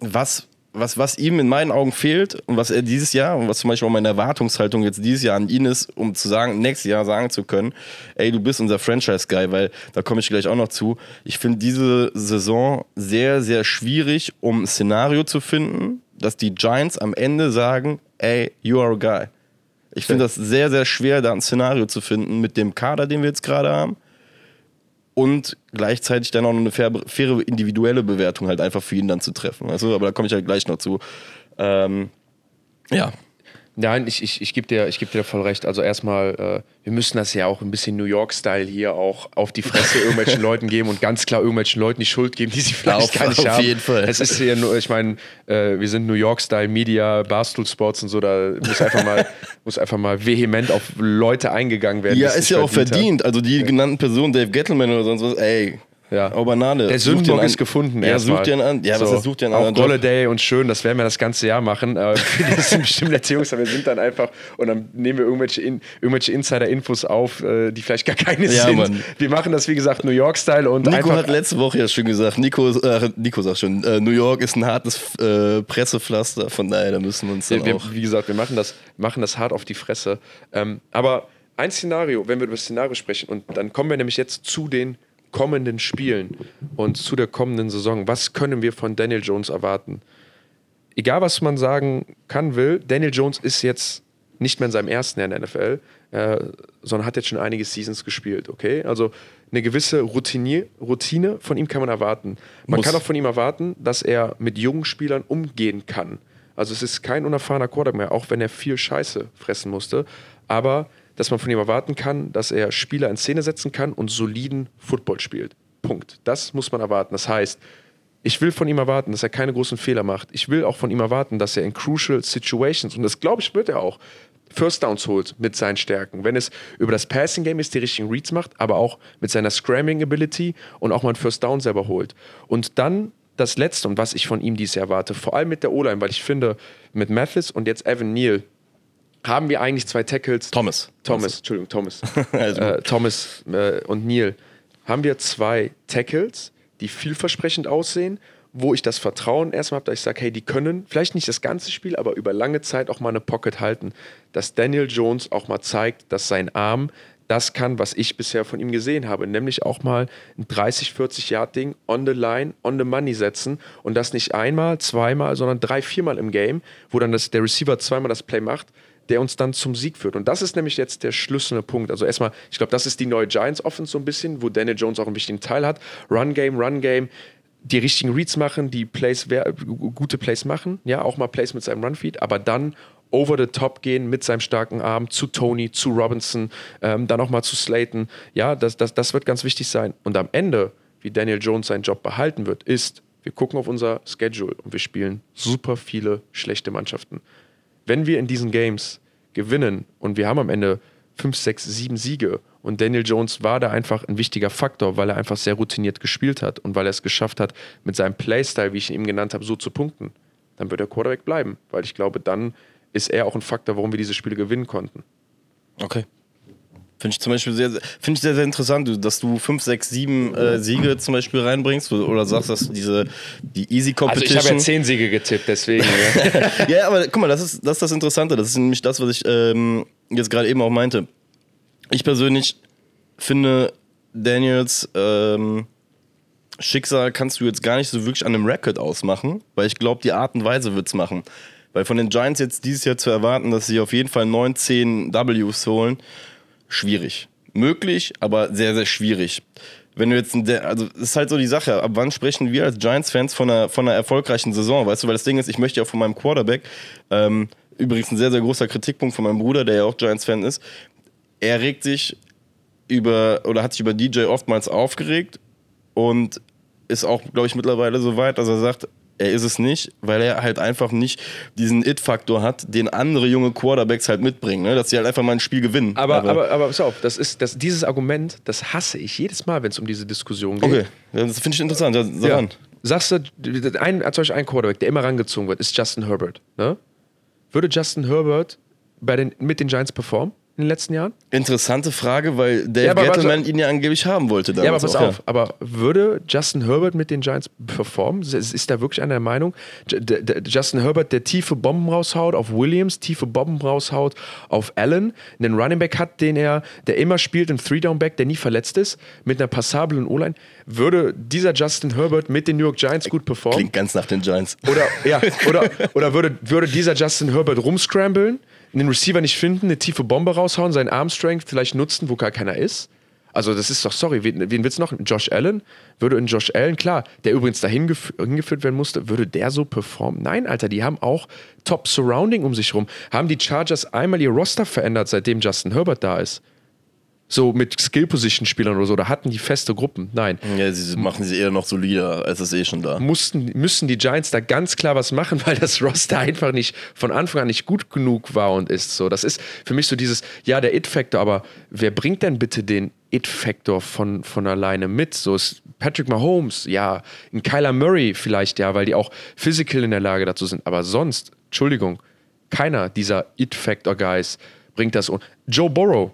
Speaker 2: was, was, was ihm in meinen Augen fehlt und was er dieses Jahr und was zum Beispiel auch meine Erwartungshaltung jetzt dieses Jahr an ihn ist, um zu sagen, nächstes Jahr sagen zu können, ey, du bist unser Franchise-Guy, weil da komme ich gleich auch noch zu. Ich finde diese Saison sehr, sehr schwierig, um ein Szenario zu finden, dass die Giants am Ende sagen, ey, you are a guy. Ich finde das sehr, sehr schwer, da ein Szenario zu finden mit dem Kader, den wir jetzt gerade haben. Und gleichzeitig dann auch noch eine faire, individuelle Bewertung halt einfach für ihn dann zu treffen. Also, aber da komme ich halt gleich noch zu. Ähm, ja,
Speaker 1: Nein, ich, ich, ich gebe dir, geb dir voll recht. Also erstmal, äh, wir müssen das ja auch ein bisschen New York-Style hier auch auf die Fresse irgendwelchen Leuten geben und ganz klar irgendwelchen Leuten die Schuld geben, die sie vielleicht auf, gar nicht auf haben. Auf jeden Fall. Es ist hier nur, ich meine, äh, wir sind New York-Style Media, Barstool Sports und so, da muss einfach mal, muss einfach mal vehement auf Leute eingegangen werden.
Speaker 2: Ja, ist ja auch verdient. Haben. Also die genannten Personen, Dave Gettleman oder sonst was, ey,
Speaker 1: ja. Oh, Banane. Der Sündenbock ist gefunden.
Speaker 2: Ja, sucht den an. Ja, so. was sucht den an?
Speaker 1: Auch Holiday und schön, das werden wir das ganze Jahr machen. Das sind bestimmt letzte Jungs, aber wir sind dann einfach und dann nehmen wir irgendwelche, in, irgendwelche Insider-Infos auf, äh, die vielleicht gar keine ja, sind. Mann. Wir machen das, wie gesagt, New York-Style und
Speaker 2: Nico hat letzte Woche ja schon gesagt, Nico, äh, Nico sagt schon, äh, New York ist ein hartes äh, Pressepflaster, von daher, da müssen wir uns dann
Speaker 1: wir,
Speaker 2: auch...
Speaker 1: Wie gesagt, wir machen das, machen das hart auf die Fresse. Ähm, aber ein Szenario, wenn wir über das Szenario sprechen, und dann kommen wir nämlich jetzt zu den kommenden Spielen und zu der kommenden Saison, was können wir von Daniel Jones erwarten? Egal, was man sagen kann, will, Daniel Jones ist jetzt nicht mehr in seinem ersten Jahr in der NFL, äh, sondern hat jetzt schon einige Seasons gespielt, okay? Also eine gewisse Routine, Routine von ihm kann man erwarten. Man Muss. kann auch von ihm erwarten, dass er mit jungen Spielern umgehen kann. Also es ist kein unerfahrener Quarterback mehr, auch wenn er viel Scheiße fressen musste. Aber dass man von ihm erwarten kann, dass er Spieler in Szene setzen kann und soliden Football spielt. Punkt. Das muss man erwarten. Das heißt, ich will von ihm erwarten, dass er keine großen Fehler macht. Ich will auch von ihm erwarten, dass er in crucial situations, und das glaube ich, wird er auch, First Downs holt mit seinen Stärken. Wenn es über das Passing Game ist, die richtigen Reads macht, aber auch mit seiner Scramming Ability und auch mal ein First Down selber holt. Und dann das Letzte und was ich von ihm dies erwarte, vor allem mit der O-Line, weil ich finde, mit Mathis und jetzt Evan Neal, haben wir eigentlich zwei Tackles.
Speaker 2: Thomas.
Speaker 1: Thomas, also. Entschuldigung, Thomas. also. äh, Thomas äh, und Neil. Haben wir zwei Tackles, die vielversprechend aussehen, wo ich das Vertrauen erstmal habe, dass ich sage, hey, die können vielleicht nicht das ganze Spiel, aber über lange Zeit auch mal eine Pocket halten. Dass Daniel Jones auch mal zeigt, dass sein Arm das kann, was ich bisher von ihm gesehen habe, nämlich auch mal ein 30, 40 Yard Ding on the line, on the money setzen und das nicht einmal, zweimal, sondern drei, viermal im Game, wo dann das, der Receiver zweimal das Play macht der uns dann zum Sieg führt. Und das ist nämlich jetzt der schlüsselnde Punkt. Also erstmal, ich glaube, das ist die neue Giants Offense so ein bisschen, wo Daniel Jones auch einen wichtigen Teil hat. Run Game, Run Game, die richtigen Reads machen, die Plays, gute Plays machen, ja, auch mal Plays mit seinem Run-Feed, aber dann over the top gehen mit seinem starken Arm zu Tony, zu Robinson, ähm, dann auch mal zu Slayton. Ja, das, das, das wird ganz wichtig sein. Und am Ende, wie Daniel Jones seinen Job behalten wird, ist, wir gucken auf unser Schedule und wir spielen super viele schlechte Mannschaften wenn wir in diesen Games gewinnen und wir haben am Ende fünf, sechs, sieben Siege und Daniel Jones war da einfach ein wichtiger Faktor, weil er einfach sehr routiniert gespielt hat und weil er es geschafft hat, mit seinem Playstyle, wie ich ihn eben genannt habe, so zu punkten, dann wird er Quarterback bleiben, weil ich glaube, dann ist er auch ein Faktor, warum wir diese Spiele gewinnen konnten.
Speaker 2: Okay. Finde ich zum Beispiel sehr, finde ich sehr, sehr interessant, dass du 5, 6, 7 Siege zum Beispiel reinbringst oder sagst, dass diese die Easy Competition.
Speaker 1: Also ich habe ja 10 Siege getippt, deswegen.
Speaker 2: ja. ja, aber guck mal, das ist, das ist das Interessante. Das ist nämlich das, was ich ähm, jetzt gerade eben auch meinte. Ich persönlich finde, Daniels ähm, Schicksal kannst du jetzt gar nicht so wirklich an einem Record ausmachen, weil ich glaube, die Art und Weise wird es machen. Weil von den Giants jetzt dieses Jahr zu erwarten, dass sie auf jeden Fall 9, 10 Ws holen, schwierig. Möglich, aber sehr, sehr schwierig. Wenn du jetzt, also das ist halt so die Sache, ab wann sprechen wir als Giants-Fans von einer, von einer erfolgreichen Saison, weißt du, weil das Ding ist, ich möchte ja von meinem Quarterback, ähm, übrigens ein sehr, sehr großer Kritikpunkt von meinem Bruder, der ja auch Giants-Fan ist, er regt sich über, oder hat sich über DJ oftmals aufgeregt und ist auch, glaube ich, mittlerweile so weit, dass er sagt, er ist es nicht, weil er halt einfach nicht diesen It-Faktor hat, den andere junge Quarterbacks halt mitbringen, ne? dass sie halt einfach mal ein Spiel gewinnen.
Speaker 1: Aber, aber, aber, aber pass auf, das ist, das, dieses Argument, das hasse ich jedes Mal, wenn es um diese Diskussion geht.
Speaker 2: Okay, das finde ich interessant. Ja, ja.
Speaker 1: Sagst du, ein, zum Beispiel ein Quarterback, der immer rangezogen wird, ist Justin Herbert. Ne? Würde Justin Herbert bei den, mit den Giants performen in den letzten Jahren?
Speaker 2: Interessante Frage, weil Dave
Speaker 1: Ja,
Speaker 2: Gettleman
Speaker 1: warte-
Speaker 2: ihn ja angeblich haben wollte
Speaker 1: Ja, aber pass
Speaker 2: auch,
Speaker 1: auf. Aber würde Justin Herbert mit den Giants performen? Ist, da wirklich einer der Meinung? Justin Herbert, der tiefe Bomben raushaut auf Williams, tiefe Bomben raushaut auf Allen, einen Running Back hat, den er, der immer spielt, einen Three-Down-Back, der nie verletzt ist, mit einer passablen O-Line. Würde dieser Justin Herbert mit den New York Giants gut performen?
Speaker 2: Klingt ganz nach den Giants.
Speaker 1: Oder, ja, oder, oder würde, würde dieser Justin Herbert rumscramblen, den Receiver nicht finden, eine tiefe Bombe raushauen, seinen Armstrength vielleicht nutzen, wo gar keiner ist? Also, das ist doch, sorry, wen, wen willst du noch? Josh Allen? Würde in Josh Allen, klar, der übrigens dahin gef hingeführt werden musste, würde der so performen? Nein, Alter, die haben auch Top Surrounding um sich rum. Haben die Chargers einmal ihr Roster verändert, seitdem Justin Herbert da ist? So mit Skill-Position-Spielern oder so, da hatten die feste Gruppen. Nein
Speaker 2: Ja, sie machen sie eher noch solider, als es eh schon da.
Speaker 1: mussten, müssen die Giants da ganz klar was machen, weil das Roster einfach nicht von Anfang an nicht gut genug war und ist. So, das ist für mich so dieses, ja, der It-Factor, aber wer bringt denn bitte den It-Factor von, von alleine mit? So ist Patrick Mahomes, ja, ein Kyler Murray vielleicht, ja, weil die auch physical in der Lage dazu sind. Aber sonst, Entschuldigung, keiner dieser It-Factor-Guys bringt das. Und Joe Burrow.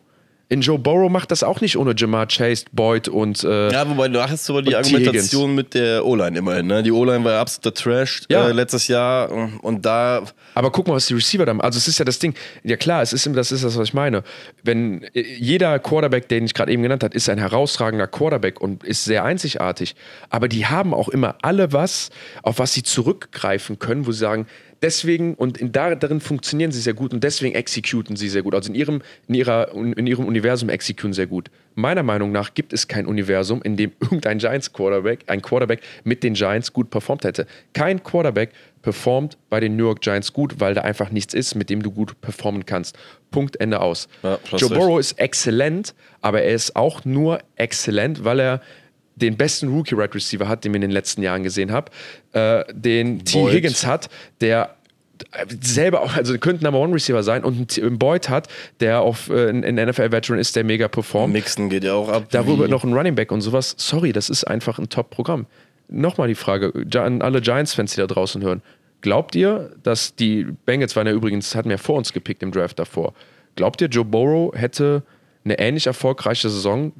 Speaker 1: In Joe Burrow macht das auch nicht ohne Jamar Chase, Boyd und äh,
Speaker 2: Ja, wobei du hast aber die. Argumentation mit der O-Line immerhin. Ne? Die O-Line war ja absoluter Trash
Speaker 1: Ja.
Speaker 2: äh, letztes Jahr und da
Speaker 1: Aber guck mal, was die Receiver da machen. Also es ist ja das Ding. Ja klar, es ist, das ist das, was ich meine. Wenn äh, jeder Quarterback, den ich gerade eben genannt habe, ist ein herausragender Quarterback und ist sehr einzigartig. Aber die haben auch immer alle was, auf was sie zurückgreifen können, wo sie sagen, deswegen und in, da, darin funktionieren sie sehr gut und deswegen executen sie sehr gut. Also in ihrem, in, ihrer, in ihrem Universum executen sehr gut. Meiner Meinung nach gibt es kein Universum, in dem irgendein Giants Quarterback, ein Quarterback mit den Giants gut performt hätte. Kein Quarterback performt bei den New York Giants gut, weil da einfach nichts ist, mit dem du gut performen kannst. Punkt, Ende aus.
Speaker 2: Ja,
Speaker 1: Joe. Burrow ist exzellent, aber er ist auch nur exzellent, weil er den besten Rookie-Right Receiver hat, den wir in den letzten Jahren gesehen haben, äh, den T.
Speaker 2: Boyd.
Speaker 1: Higgins hat, der selber auch, also könnte Number One Receiver sein und einen T- einen Boyd hat, der auf äh, ein ein NFL-Veteran ist, der mega performt.
Speaker 2: Mixen geht ja auch ab.
Speaker 1: Darüber noch ein Running Back und sowas. Sorry, das ist einfach ein Top-Programm. Nochmal die Frage an alle Giants-Fans, die da draußen hören. Glaubt ihr, dass die Bengals waren ja übrigens, hatten ja vor uns gepickt im Draft davor. Glaubt ihr, Joe Burrow hätte eine ähnlich erfolgreiche Saison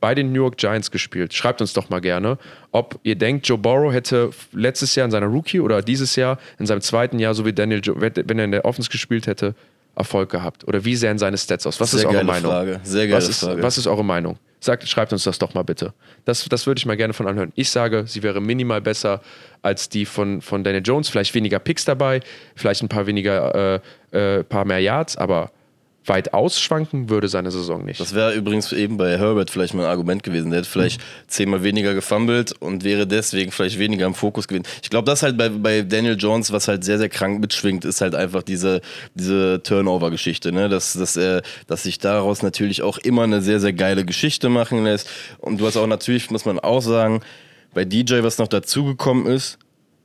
Speaker 1: bei den New York Giants gespielt? Schreibt uns doch mal gerne, ob ihr denkt, Joe Burrow hätte letztes Jahr in seiner Rookie oder dieses Jahr in seinem zweiten Jahr, so wie Daniel, jo wenn er in der Offense gespielt hätte, Erfolg gehabt? Oder wie sähen seine Stats aus? Was
Speaker 2: Sehr
Speaker 1: ist eure Meinung?
Speaker 2: Frage. Sehr geile
Speaker 1: was ist,
Speaker 2: Frage.
Speaker 1: Was ist eure Meinung? Sagt, schreibt uns das doch mal bitte. Das, das würde ich mal gerne von anhören. Ich sage, sie wäre minimal besser als die von, von Daniel Jones. Vielleicht weniger Picks dabei, vielleicht ein paar weniger, äh, äh, paar mehr Yards, aber weit ausschwanken würde seine Saison nicht.
Speaker 2: Das wäre übrigens eben bei Herbert vielleicht mal ein Argument gewesen. Der hätte vielleicht zehnmal weniger gefummelt und wäre deswegen vielleicht weniger im Fokus gewesen. Ich glaube, das halt bei, bei Daniel Jones, was halt sehr, sehr krank mitschwingt, ist halt einfach diese, diese Turnover-Geschichte. Ne? Dass, dass, er, dass sich daraus natürlich auch immer eine sehr, sehr geile Geschichte machen lässt. Und du hast auch natürlich, muss man auch sagen, bei DJ, was noch dazugekommen ist,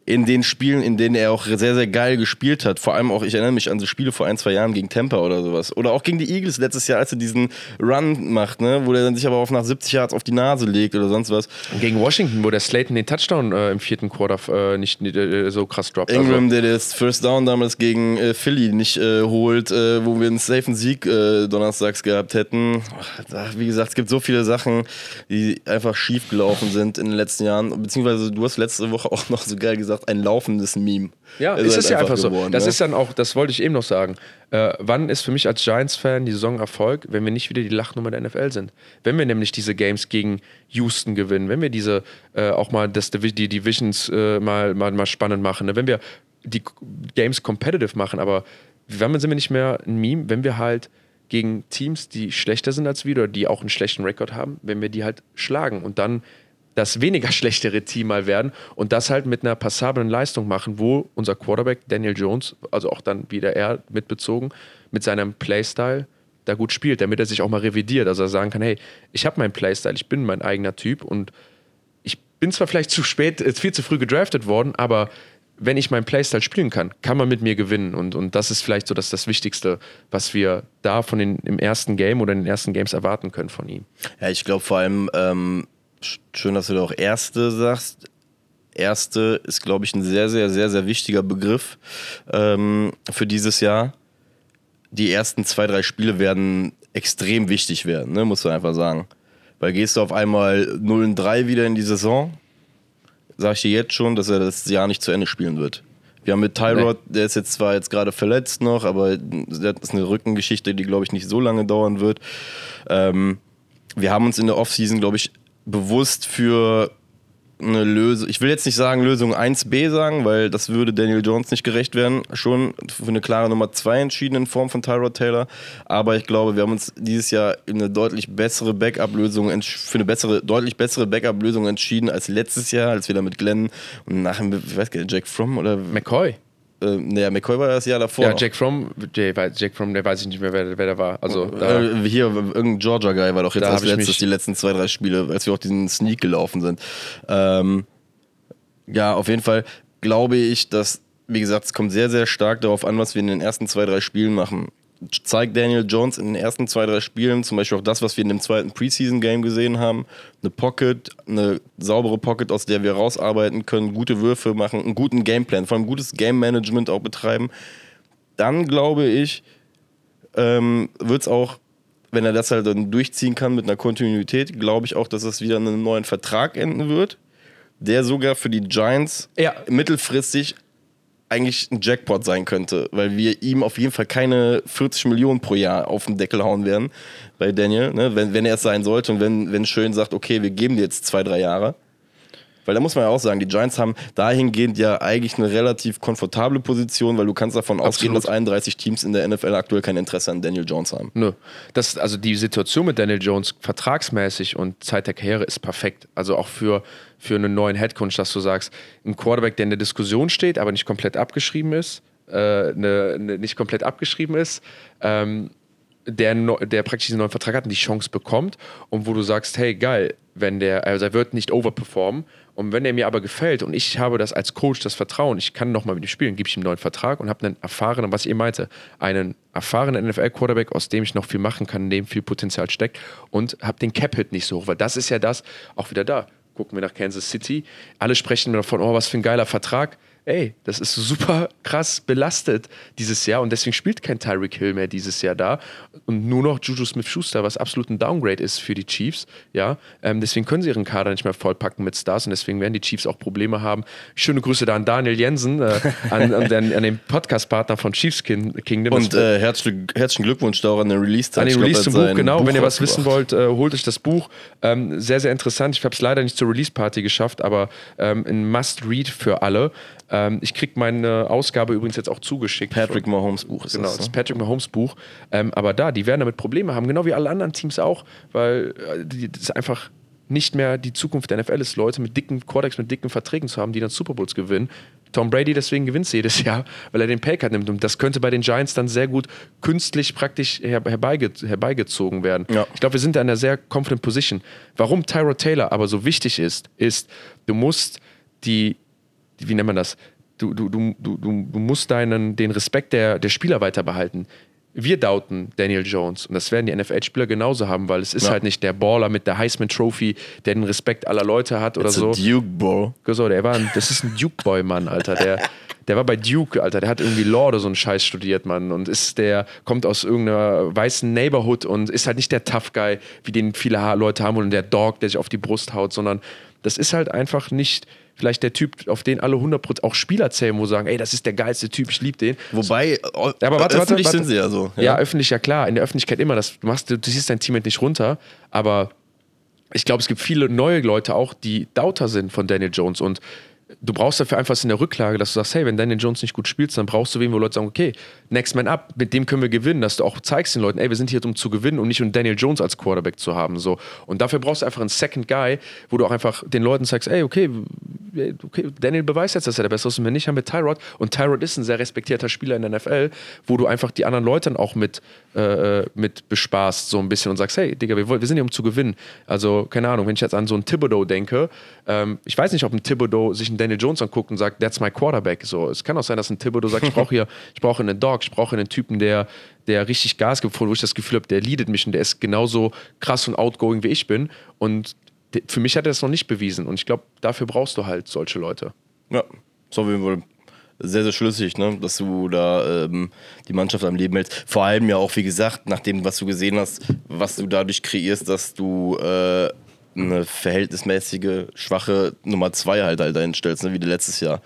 Speaker 2: in den Spielen, in denen er auch sehr, sehr geil gespielt hat. Vor allem auch, ich erinnere mich an so Spiele vor ein, zwei Jahren gegen Tampa oder sowas. Oder auch gegen die Eagles letztes Jahr, als er diesen Run macht, ne? wo der dann sich aber auf nach 70 Yards auf die Nase legt oder sonst was.
Speaker 1: Gegen Washington, wo der Slayton den Touchdown äh, im vierten Quarter äh, nicht äh, so krass droppt.
Speaker 2: Ingram, der das First Down damals gegen äh, Philly nicht äh, holt, äh, wo wir einen safen Sieg donnerstags gehabt hätten. Ach, wie gesagt, es gibt so viele Sachen, die einfach schief gelaufen sind in den letzten Jahren. Beziehungsweise du hast letzte Woche auch noch so geil gesagt, ein laufendes Meme.
Speaker 1: Ja,
Speaker 2: Ist
Speaker 1: ist
Speaker 2: halt
Speaker 1: es ja einfach so.
Speaker 2: geworden,
Speaker 1: das
Speaker 2: ne?
Speaker 1: ist dann auch, das wollte ich eben noch sagen. Äh, wann ist für mich als Giants-Fan die Saison Erfolg, wenn wir nicht wieder die Lachnummer der NFL sind? Wenn wir nämlich diese Games gegen Houston gewinnen, wenn wir diese äh, auch mal das, die Divisions äh, mal, mal, mal spannend machen, ne? wenn wir die Games competitive machen, aber wann sind wir nicht mehr ein Meme, wenn wir halt gegen Teams, die schlechter sind als wir oder die auch einen schlechten Rekord haben, wenn wir die halt schlagen und dann das weniger schlechtere Team mal werden und das halt mit einer passablen Leistung machen, wo unser Quarterback Daniel Jones, also auch dann wieder er mitbezogen, mit seinem Playstyle da gut spielt, damit er sich auch mal revidiert, also er sagen kann, hey, ich habe meinen Playstyle, ich bin mein eigener Typ und ich bin zwar vielleicht zu spät, äh, viel zu früh gedraftet worden, aber wenn ich meinen Playstyle spielen kann, kann man mit mir gewinnen. Und, und das ist vielleicht so das, das Wichtigste, was wir da von den, im ersten Game oder in den ersten Games erwarten können von ihm.
Speaker 2: Ja, ich glaube vor allem, ähm, schön, dass du da auch Erste sagst. Erste ist, glaube ich, ein sehr, sehr, sehr, sehr wichtiger Begriff ähm, für dieses Jahr. die ersten zwei, drei Spiele werden extrem wichtig werden, ne? muss man einfach sagen. Weil gehst du auf einmal 0 3 wieder in die Saison, sag ich dir jetzt schon, dass er das Jahr nicht zu Ende spielen wird. Wir haben mit Tyrod, der ist jetzt zwar jetzt gerade verletzt noch, aber das ist eine Rückengeschichte, die glaube ich nicht so lange dauern wird. Ähm, wir haben uns in der Offseason, glaube ich, bewusst für eine Lösung, ich will jetzt nicht sagen Lösung 1b sagen, weil das würde Daniel Jones nicht gerecht werden, schon für eine klare Nummer 2 entschieden in Form von Tyrod Taylor, aber ich glaube, wir haben uns dieses Jahr in eine deutlich bessere Backup-Lösung, für eine bessere, deutlich bessere Backup-Lösung entschieden als letztes Jahr, als wir da mit Glenn und nachher, ich weiß gar nicht, Jack Fromm oder...
Speaker 1: McCoy.
Speaker 2: Äh, naja, McCoy war das Jahr davor.
Speaker 1: Ja, Jack Fromm, Jack Fromm, der weiß ich nicht mehr, wer, wer der war. Also,
Speaker 2: äh, hier, irgendein Georgia-Guy war doch jetzt als letztes die letzten zwei, drei Spiele, als wir auch diesen Sneak gelaufen sind. Ähm, ja, auf jeden Fall glaube ich, dass, wie gesagt, es kommt sehr, sehr stark darauf an, was wir in den ersten zwei, drei Spielen machen zeigt Daniel Jones in den ersten zwei, drei Spielen, zum Beispiel auch das, was wir in dem zweiten Preseason-Game gesehen haben, eine Pocket, eine saubere Pocket, aus der wir rausarbeiten können, gute Würfe machen, einen guten Gameplan, vor allem gutes Game-Management auch betreiben, dann glaube ich, ähm, wird es auch, wenn er das halt dann durchziehen kann mit einer Kontinuität, glaube ich auch, dass es wieder einen neuen Vertrag enden wird, der sogar für die Giants ja. mittelfristig eigentlich ein Jackpot sein könnte, weil wir ihm auf jeden Fall keine 40 Millionen pro Jahr auf den Deckel hauen werden bei Daniel, ne? wenn, wenn er es sein sollte und wenn, wenn Schön sagt, okay, wir geben dir jetzt zwei, drei Jahre. Weil da muss man ja auch sagen, die Giants haben dahingehend ja eigentlich eine relativ komfortable Position, weil du kannst davon Absolut. ausgehen, dass 31 Teams in der NFL aktuell kein Interesse an Daniel Jones haben.
Speaker 1: Nö. Das, also die Situation mit Daniel Jones vertragsmäßig und Zeit der Karriere ist perfekt. Also auch für für einen neuen Headcoach, dass du sagst, ein Quarterback, der in der Diskussion steht, aber nicht komplett abgeschrieben ist, äh, ne, ne, nicht komplett abgeschrieben ist, ähm, der, der praktisch diesen neuen Vertrag hat und die Chance bekommt und wo du sagst, hey geil, wenn der, also er wird nicht overperformen und wenn er mir aber gefällt und ich habe das als Coach das Vertrauen, ich kann nochmal mit ihm spielen, gebe ich ihm einen neuen Vertrag und habe einen erfahrenen, was ihr meinte, einen erfahrenen NFL-Quarterback, aus dem ich noch viel machen kann, in dem viel Potenzial steckt und habe den Cap-Hit nicht so hoch, weil das ist ja das, auch wieder da, gucken wir nach Kansas City. Alle sprechen davon, oh, was für ein geiler Vertrag ey, das ist super krass belastet dieses Jahr und deswegen spielt kein Tyreek Hill mehr dieses Jahr da und nur noch Juju Smith-Schuster, was absolut ein Downgrade ist für die Chiefs, ja, ähm, deswegen können sie ihren Kader nicht mehr vollpacken mit Stars und deswegen werden die Chiefs auch Probleme haben. Schöne Grüße da an Daniel Jensen, äh, an, an, den, an den Podcast-Partner von Chiefs Kingdom.
Speaker 2: Und äh, herzlichen, herzlichen Glückwunsch da auch an den release
Speaker 1: An den Release zum Buch, genau. Buch Wenn ihr was wissen wollt, äh, holt euch das Buch. Ähm, sehr, sehr interessant. Ich habe es leider nicht zur Release-Party geschafft, aber ähm, ein Must-Read für alle. Ähm, ich kriege meine Ausgabe übrigens jetzt auch zugeschickt.
Speaker 2: Patrick Mahomes Buch
Speaker 1: ist genau, das. Genau, das ne? Patrick Mahomes Buch. Ähm, aber da, die werden damit Probleme haben, genau wie alle anderen Teams auch, weil äh, die, das ist einfach nicht mehr die Zukunft der NFL ist, Leute mit dicken Quarterbacks, mit dicken Verträgen zu haben, die dann Super Bowls gewinnen. Tom Brady deswegen gewinnt jedes Jahr, weil er den Paycard nimmt. Und das könnte bei den Giants dann sehr gut künstlich praktisch her herbeige herbeigezogen werden. Ja. Ich glaube, wir sind da in einer sehr confident Position. Warum Tyrod Taylor aber so wichtig ist, ist, du musst die wie nennt man das? Du, du, du, du, du musst deinen, den Respekt der, der Spieler weiter behalten. Wir dauten Daniel Jones und das werden die NFL-Spieler genauso haben, weil es ist ja. halt nicht der Baller mit der Heisman Trophy, der den Respekt aller Leute hat oder It's so.
Speaker 2: Duke Boy.
Speaker 1: So, der war ein, das ist ein Duke Boy, Mann, Alter. Der, der war bei Duke, Alter. Der hat irgendwie Law oder so einen Scheiß studiert, Mann. Und ist der, kommt aus irgendeiner weißen Neighborhood und ist halt nicht der Tough Guy, wie den viele Leute haben und der Dog, der sich auf die Brust haut, sondern das ist halt einfach nicht vielleicht der Typ, auf den alle 100% auch Spieler zählen, wo sagen, ey, das ist der geilste Typ, ich liebe den.
Speaker 2: Wobei,
Speaker 1: ja, aber warte, öffentlich warte, warte. sind sie ja so. Ja. ja. öffentlich, ja klar, in der Öffentlichkeit immer. Das, du, machst, du, du siehst dein Teammate nicht runter, aber ich glaube, es gibt viele neue Leute auch, die Dauter sind von Daniel Jones und du brauchst dafür einfach in der Rücklage, dass du sagst, hey, wenn Daniel Jones nicht gut spielt, dann brauchst du wen, wo Leute sagen, okay, next man up, mit dem können wir gewinnen, dass du auch zeigst den Leuten, ey, wir sind hier, um zu gewinnen und nicht um Daniel Jones als Quarterback zu haben. So. Und dafür brauchst du einfach einen Second Guy, wo du auch einfach den Leuten sagst, ey, okay, okay Daniel beweist jetzt, dass er der Beste ist und wenn nicht, haben wir Tyrod. Und Tyrod ist ein sehr respektierter Spieler in der NFL, wo du einfach die anderen Leute dann auch mit, äh, mit bespaßt, so ein bisschen und sagst, hey, Digga, wir, wir sind hier, um zu gewinnen. Also, keine Ahnung, wenn ich jetzt an so einen Thibodeau denke, ähm, ich weiß nicht, ob ein Thibodeau sich einen Daniel Jones anguckt und sagt, that's my quarterback. So, es kann auch sein, dass ein Thibodeau sagt, ich brauche hier, ich brauche einen Dog, ich brauche einen Typen, der, der richtig Gas gibt, wo ich das Gefühl habe, der leadet mich und der ist genauso krass und outgoing wie ich bin. Und für mich hat er das noch nicht bewiesen. Und ich glaube, dafür brauchst du halt solche Leute.
Speaker 2: Ja, so wie wir sehr, sehr schlüssig, ne? dass du da ähm, die Mannschaft am Leben hältst. Vor allem ja auch, wie gesagt, nach dem, was du gesehen hast, was du dadurch kreierst, dass du äh, eine verhältnismäßige, schwache Nummer zwei halt, halt dahin stellst, ne? wie letztes Jahr.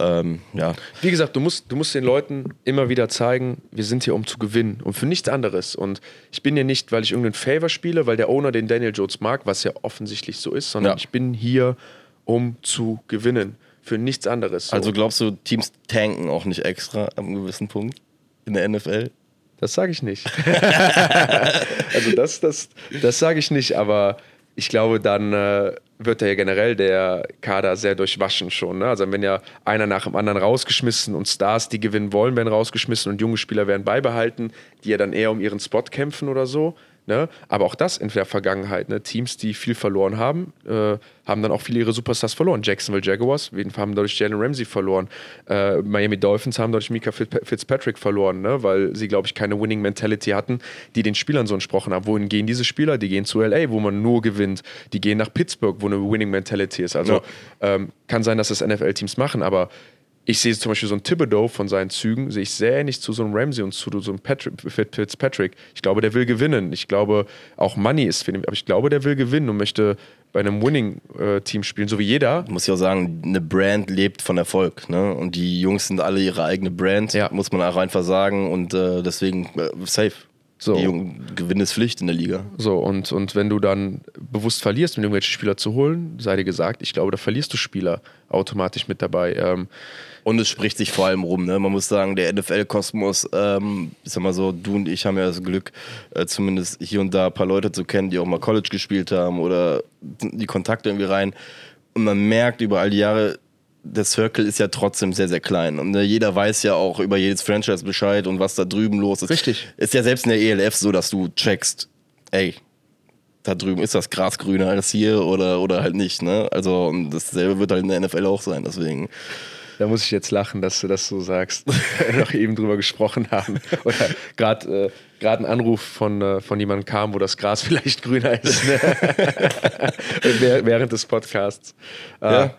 Speaker 2: Ähm, ja.
Speaker 1: Wie gesagt, du musst, du musst den Leuten immer wieder zeigen, wir sind hier, um zu gewinnen und für nichts anderes. Und ich bin hier nicht, weil ich irgendeinen Favor spiele, weil der Owner den Daniel Jones mag, was ja offensichtlich so ist, sondern
Speaker 2: Ja.
Speaker 1: ich bin hier, um zu gewinnen. Für nichts anderes. So.
Speaker 2: Also glaubst du, Teams tanken auch nicht extra einem gewissen Punkt in der NFL?
Speaker 1: Das sage ich nicht. also das, das, das sage ich nicht, aber ich glaube, dann äh, wird ja generell der Kader sehr durchwaschen schon. Ne? Also wenn ja einer nach dem anderen rausgeschmissen und Stars, die gewinnen wollen, werden rausgeschmissen und junge Spieler werden beibehalten, die ja dann eher um ihren Spot kämpfen oder so. Ne? Aber auch das in der Vergangenheit. Ne? Teams, die viel verloren haben, äh, haben dann auch viele ihre Superstars verloren. Jacksonville Jaguars haben dadurch Jalen Ramsey verloren. Äh, Miami Dolphins haben dadurch Mika Fitz- Fitzpatrick verloren, ne? weil sie, glaube ich, keine Winning Mentality hatten, die den Spielern so entsprochen haben. Wohin gehen diese Spieler? Die gehen zu LA, wo man nur gewinnt. Die gehen nach Pittsburgh, wo eine Winning Mentality ist. Also ähm, kann sein, dass das NFL-Teams machen, aber ich sehe zum Beispiel so einen Thibodeau von seinen Zügen, sehe ich sehr ähnlich zu so einem Ramsey und zu so einem Patrick, Fit- Fitzpatrick. Ich glaube, der will gewinnen. Ich glaube, auch Money ist für ihn, aber ich glaube, der will gewinnen und möchte bei einem Winning-Team spielen, so wie jeder.
Speaker 2: Muss ich auch sagen, eine Brand lebt von Erfolg. Ne? Und die Jungs sind alle ihre eigene Brand,
Speaker 1: Ja.
Speaker 2: muss man auch einfach sagen. Und äh, deswegen äh, safe.
Speaker 1: So.
Speaker 2: Gewinn ist Pflicht in der Liga.
Speaker 1: So, und, und wenn du dann bewusst verlierst, um irgendwelche Spieler zu holen, sei dir gesagt, ich glaube, da verlierst du Spieler automatisch mit dabei. Ähm,
Speaker 2: Und es spricht sich vor allem rum. Ne? Man muss sagen, der NFL-Kosmos, ähm, ich sag mal so, du und ich haben ja das Glück, äh, zumindest hier und da ein paar Leute zu kennen, die auch mal College gespielt haben oder die Kontakte irgendwie rein. Und man merkt über all die Jahre, der Circle ist ja trotzdem sehr, sehr klein. Und äh, jeder weiß ja auch über jedes Franchise Bescheid und was da drüben los ist.
Speaker 1: Richtig.
Speaker 2: Ist ja selbst in der ELF so, dass du checkst, ey, da drüben ist das Gras grüner als hier oder, oder halt nicht. Ne? Also und dasselbe wird halt in der NFL auch sein. Deswegen.
Speaker 1: Da muss ich jetzt lachen, dass du das so sagst. Wir noch eben drüber gesprochen haben. Oder gerade äh, ein Anruf von, äh, von jemandem kam, wo das Gras vielleicht grüner ist. Ne? Wäh- Während des Podcasts. Äh,
Speaker 2: Ja.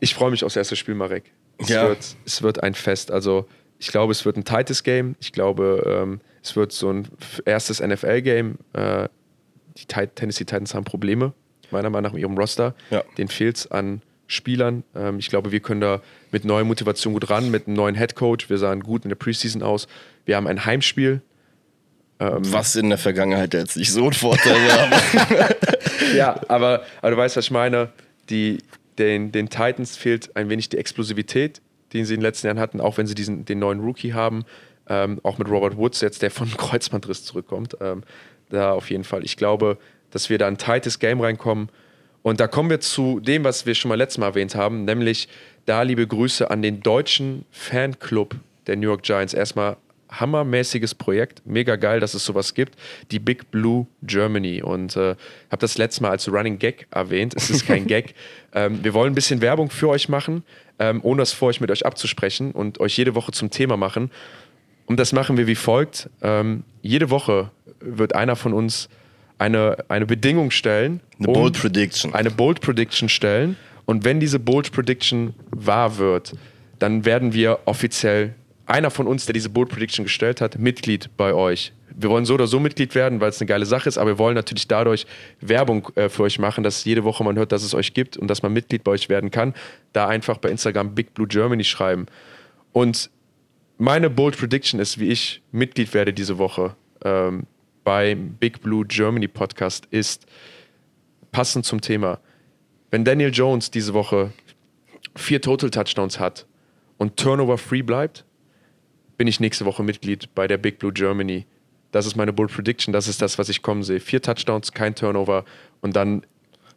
Speaker 1: Ich freue mich aufs erste Spiel, Marek. Es,
Speaker 2: Ja.
Speaker 1: wird, es wird ein Fest. Also ich glaube, es wird ein tightes Game. Ich glaube, ähm, es wird so ein erstes NFL-Game. Äh, die Tennessee Titans haben Probleme, meiner Meinung nach, mit ihrem Roster.
Speaker 2: Ja.
Speaker 1: Den fehlt es an Spielern. Ähm, ich glaube, wir können da mit neuer Motivation gut ran, mit einem neuen Headcoach. Wir sahen gut in der Preseason aus. Wir haben ein Heimspiel.
Speaker 2: Was in der Vergangenheit jetzt nicht so ein Vorteil war.
Speaker 1: Ja, aber, aber du weißt, was ich meine. Die, den, den Titans fehlt ein wenig die Explosivität, die sie in den letzten Jahren hatten, auch wenn sie diesen, den neuen Rookie haben. Ähm, auch mit Robert Woods, jetzt der von Kreuzbandriss zurückkommt. Ähm, da auf jeden Fall. Ich glaube, dass wir da ein tightes Game reinkommen. Und da kommen wir zu dem, was wir schon mal letztes Mal erwähnt haben, nämlich da liebe Grüße an den deutschen Fanclub der New York Giants. Erstmal hammermäßiges Projekt, mega geil, dass es sowas gibt. Die Big Blue Germany. Und äh, habe das letzte Mal als Running Gag erwähnt. Es ist kein Gag. Ähm, wir wollen ein bisschen Werbung für euch machen, ähm, ohne das vor euch mit euch abzusprechen und euch jede Woche zum Thema machen. Und das machen wir wie folgt. Ähm, jede Woche wird einer von uns eine, eine Bedingung stellen.
Speaker 2: Eine Bold Prediction.
Speaker 1: Eine Bold Prediction stellen. Und wenn diese Bold Prediction wahr wird, dann werden wir offiziell einer von uns, der diese Bold Prediction gestellt hat, Mitglied bei euch. Wir wollen so oder so Mitglied werden, weil es eine geile Sache ist, aber wir wollen natürlich dadurch Werbung äh, für euch machen, dass jede Woche man hört, dass es euch gibt und dass man Mitglied bei euch werden kann. Da einfach bei Instagram Big Blue Germany schreiben. Und meine Bold Prediction ist, wie ich Mitglied werde diese Woche ähm, beim Big Blue Germany Podcast, ist passend zum Thema. Wenn Daniel Jones diese Woche vier Total Touchdowns hat und Turnover free bleibt, bin ich nächste Woche Mitglied bei der Big Blue Germany. Das ist meine Bold Prediction, das ist das, was ich kommen sehe. Vier Touchdowns, kein Turnover und dann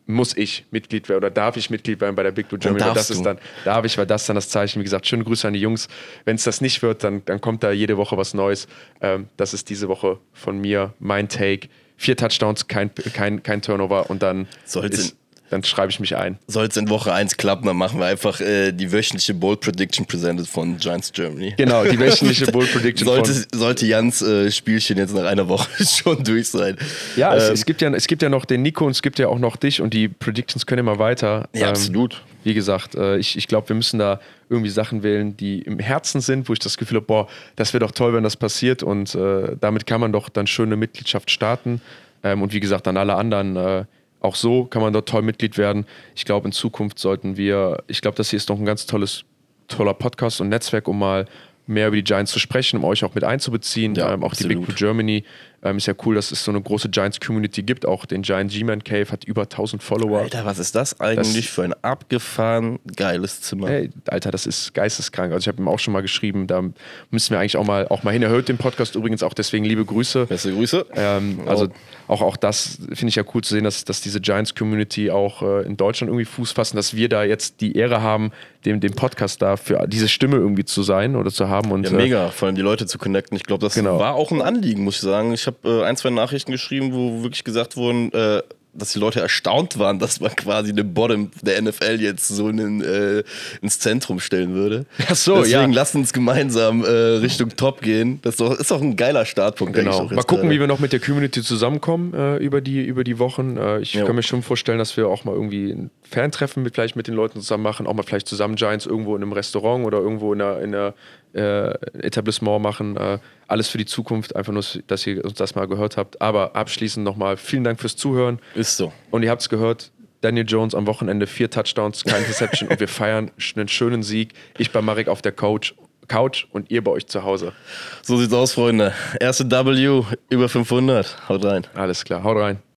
Speaker 1: muss ich Mitglied werden oder darf ich Mitglied werden bei der Big Blue Germany. weil das ist
Speaker 2: du.
Speaker 1: dann, darf ich, weil das dann das Zeichen. Wie gesagt, schöne Grüße an die Jungs. Wenn es das nicht wird, dann, dann kommt da jede Woche was Neues. Ähm, das ist diese Woche von mir mein Take. Vier Touchdowns, kein, kein, kein Turnover und dann,
Speaker 2: Soll's
Speaker 1: ist, dann schreibe ich mich ein.
Speaker 2: Soll es in Woche 1 klappen, dann machen wir einfach äh, die wöchentliche Bold Prediction presented von Giants Germany.
Speaker 1: Genau, die wöchentliche Bold Prediction
Speaker 2: Sollte,
Speaker 1: von
Speaker 2: sollte Jans äh, Spielchen jetzt nach einer Woche schon durch sein.
Speaker 1: Ja, es,
Speaker 2: Ähm,
Speaker 1: es, gibt ja, es gibt ja noch den Nico und es gibt ja auch noch dich und die Predictions können immer weiter.
Speaker 2: ja
Speaker 1: Ähm,
Speaker 2: absolut.
Speaker 1: wie gesagt, äh, ich, ich glaube, wir müssen da irgendwie Sachen wählen, die im Herzen sind, wo ich das Gefühl habe, boah, das wäre doch toll, wenn das passiert und äh, damit kann man doch dann schöne Mitgliedschaft starten. Ähm, und wie gesagt, an alle anderen, äh, auch so kann man dort toll Mitglied werden. Ich glaube, in Zukunft sollten wir, ich glaube, das hier ist noch ein ganz tolles, toller Podcast und Netzwerk, um mal mehr über die Giants zu sprechen, um euch auch mit einzubeziehen.
Speaker 2: Ja,
Speaker 1: ähm, auch
Speaker 2: absolut.
Speaker 1: die Big Blue Germany ähm, ist ja cool, dass es so eine große Giants-Community gibt. Auch den Giant G-Man Cave hat über 1000 Follower.
Speaker 2: Alter, was ist das eigentlich für ein abgefahren geiles Zimmer?
Speaker 1: Ey, Alter, das ist geisteskrank. Also ich habe ihm auch schon mal geschrieben, da müssen wir eigentlich auch mal, auch mal hin. Er hört den Podcast übrigens auch, deswegen liebe Grüße.
Speaker 2: Beste Grüße.
Speaker 1: Ähm, also auch, auch das finde ich ja cool zu sehen, dass, dass diese Giants-Community auch äh, in Deutschland irgendwie Fuß fassen, dass wir da jetzt die Ehre haben, dem, dem Podcast da für diese Stimme irgendwie zu sein oder zu haben. Und,
Speaker 2: Ja,
Speaker 1: äh,
Speaker 2: mega, vor allem die Leute zu connecten. Ich glaube, das
Speaker 1: Genau.
Speaker 2: war auch ein Anliegen, muss ich sagen. Ich habe äh, ein, zwei Nachrichten geschrieben, wo wirklich gesagt wurden, äh, dass die Leute erstaunt waren, dass man quasi den Bottom der NFL jetzt so in, äh, ins Zentrum stellen würde.
Speaker 1: Ach so,
Speaker 2: Deswegen
Speaker 1: ja.
Speaker 2: lasst uns gemeinsam äh, Richtung Top gehen. Das ist doch, ist doch ein geiler Startpunkt.
Speaker 1: Genau. Mal gucken,
Speaker 2: gerade.
Speaker 1: wie wir noch mit der Community zusammenkommen äh, über, die, über die Wochen. Äh, ich
Speaker 2: Jo.
Speaker 1: kann mir schon vorstellen, dass wir auch mal irgendwie ein Fantreffen mit, vielleicht mit den Leuten zusammen machen, auch mal vielleicht zusammen Giants irgendwo in einem Restaurant oder irgendwo in einer, in einer äh, Etablissement machen. Äh, alles für die Zukunft, einfach nur, dass ihr uns das mal gehört habt. Aber abschließend nochmal vielen Dank fürs Zuhören.
Speaker 2: Ist so.
Speaker 1: Und ihr habt es gehört, Daniel Jones am Wochenende vier Touchdowns, kein Interception und wir feiern einen schönen Sieg. Ich bei Marek auf der Couch, Couch und ihr bei euch zu Hause.
Speaker 2: So sieht's aus, Freunde. Erste W über 500. Haut rein.
Speaker 1: Alles klar, haut rein.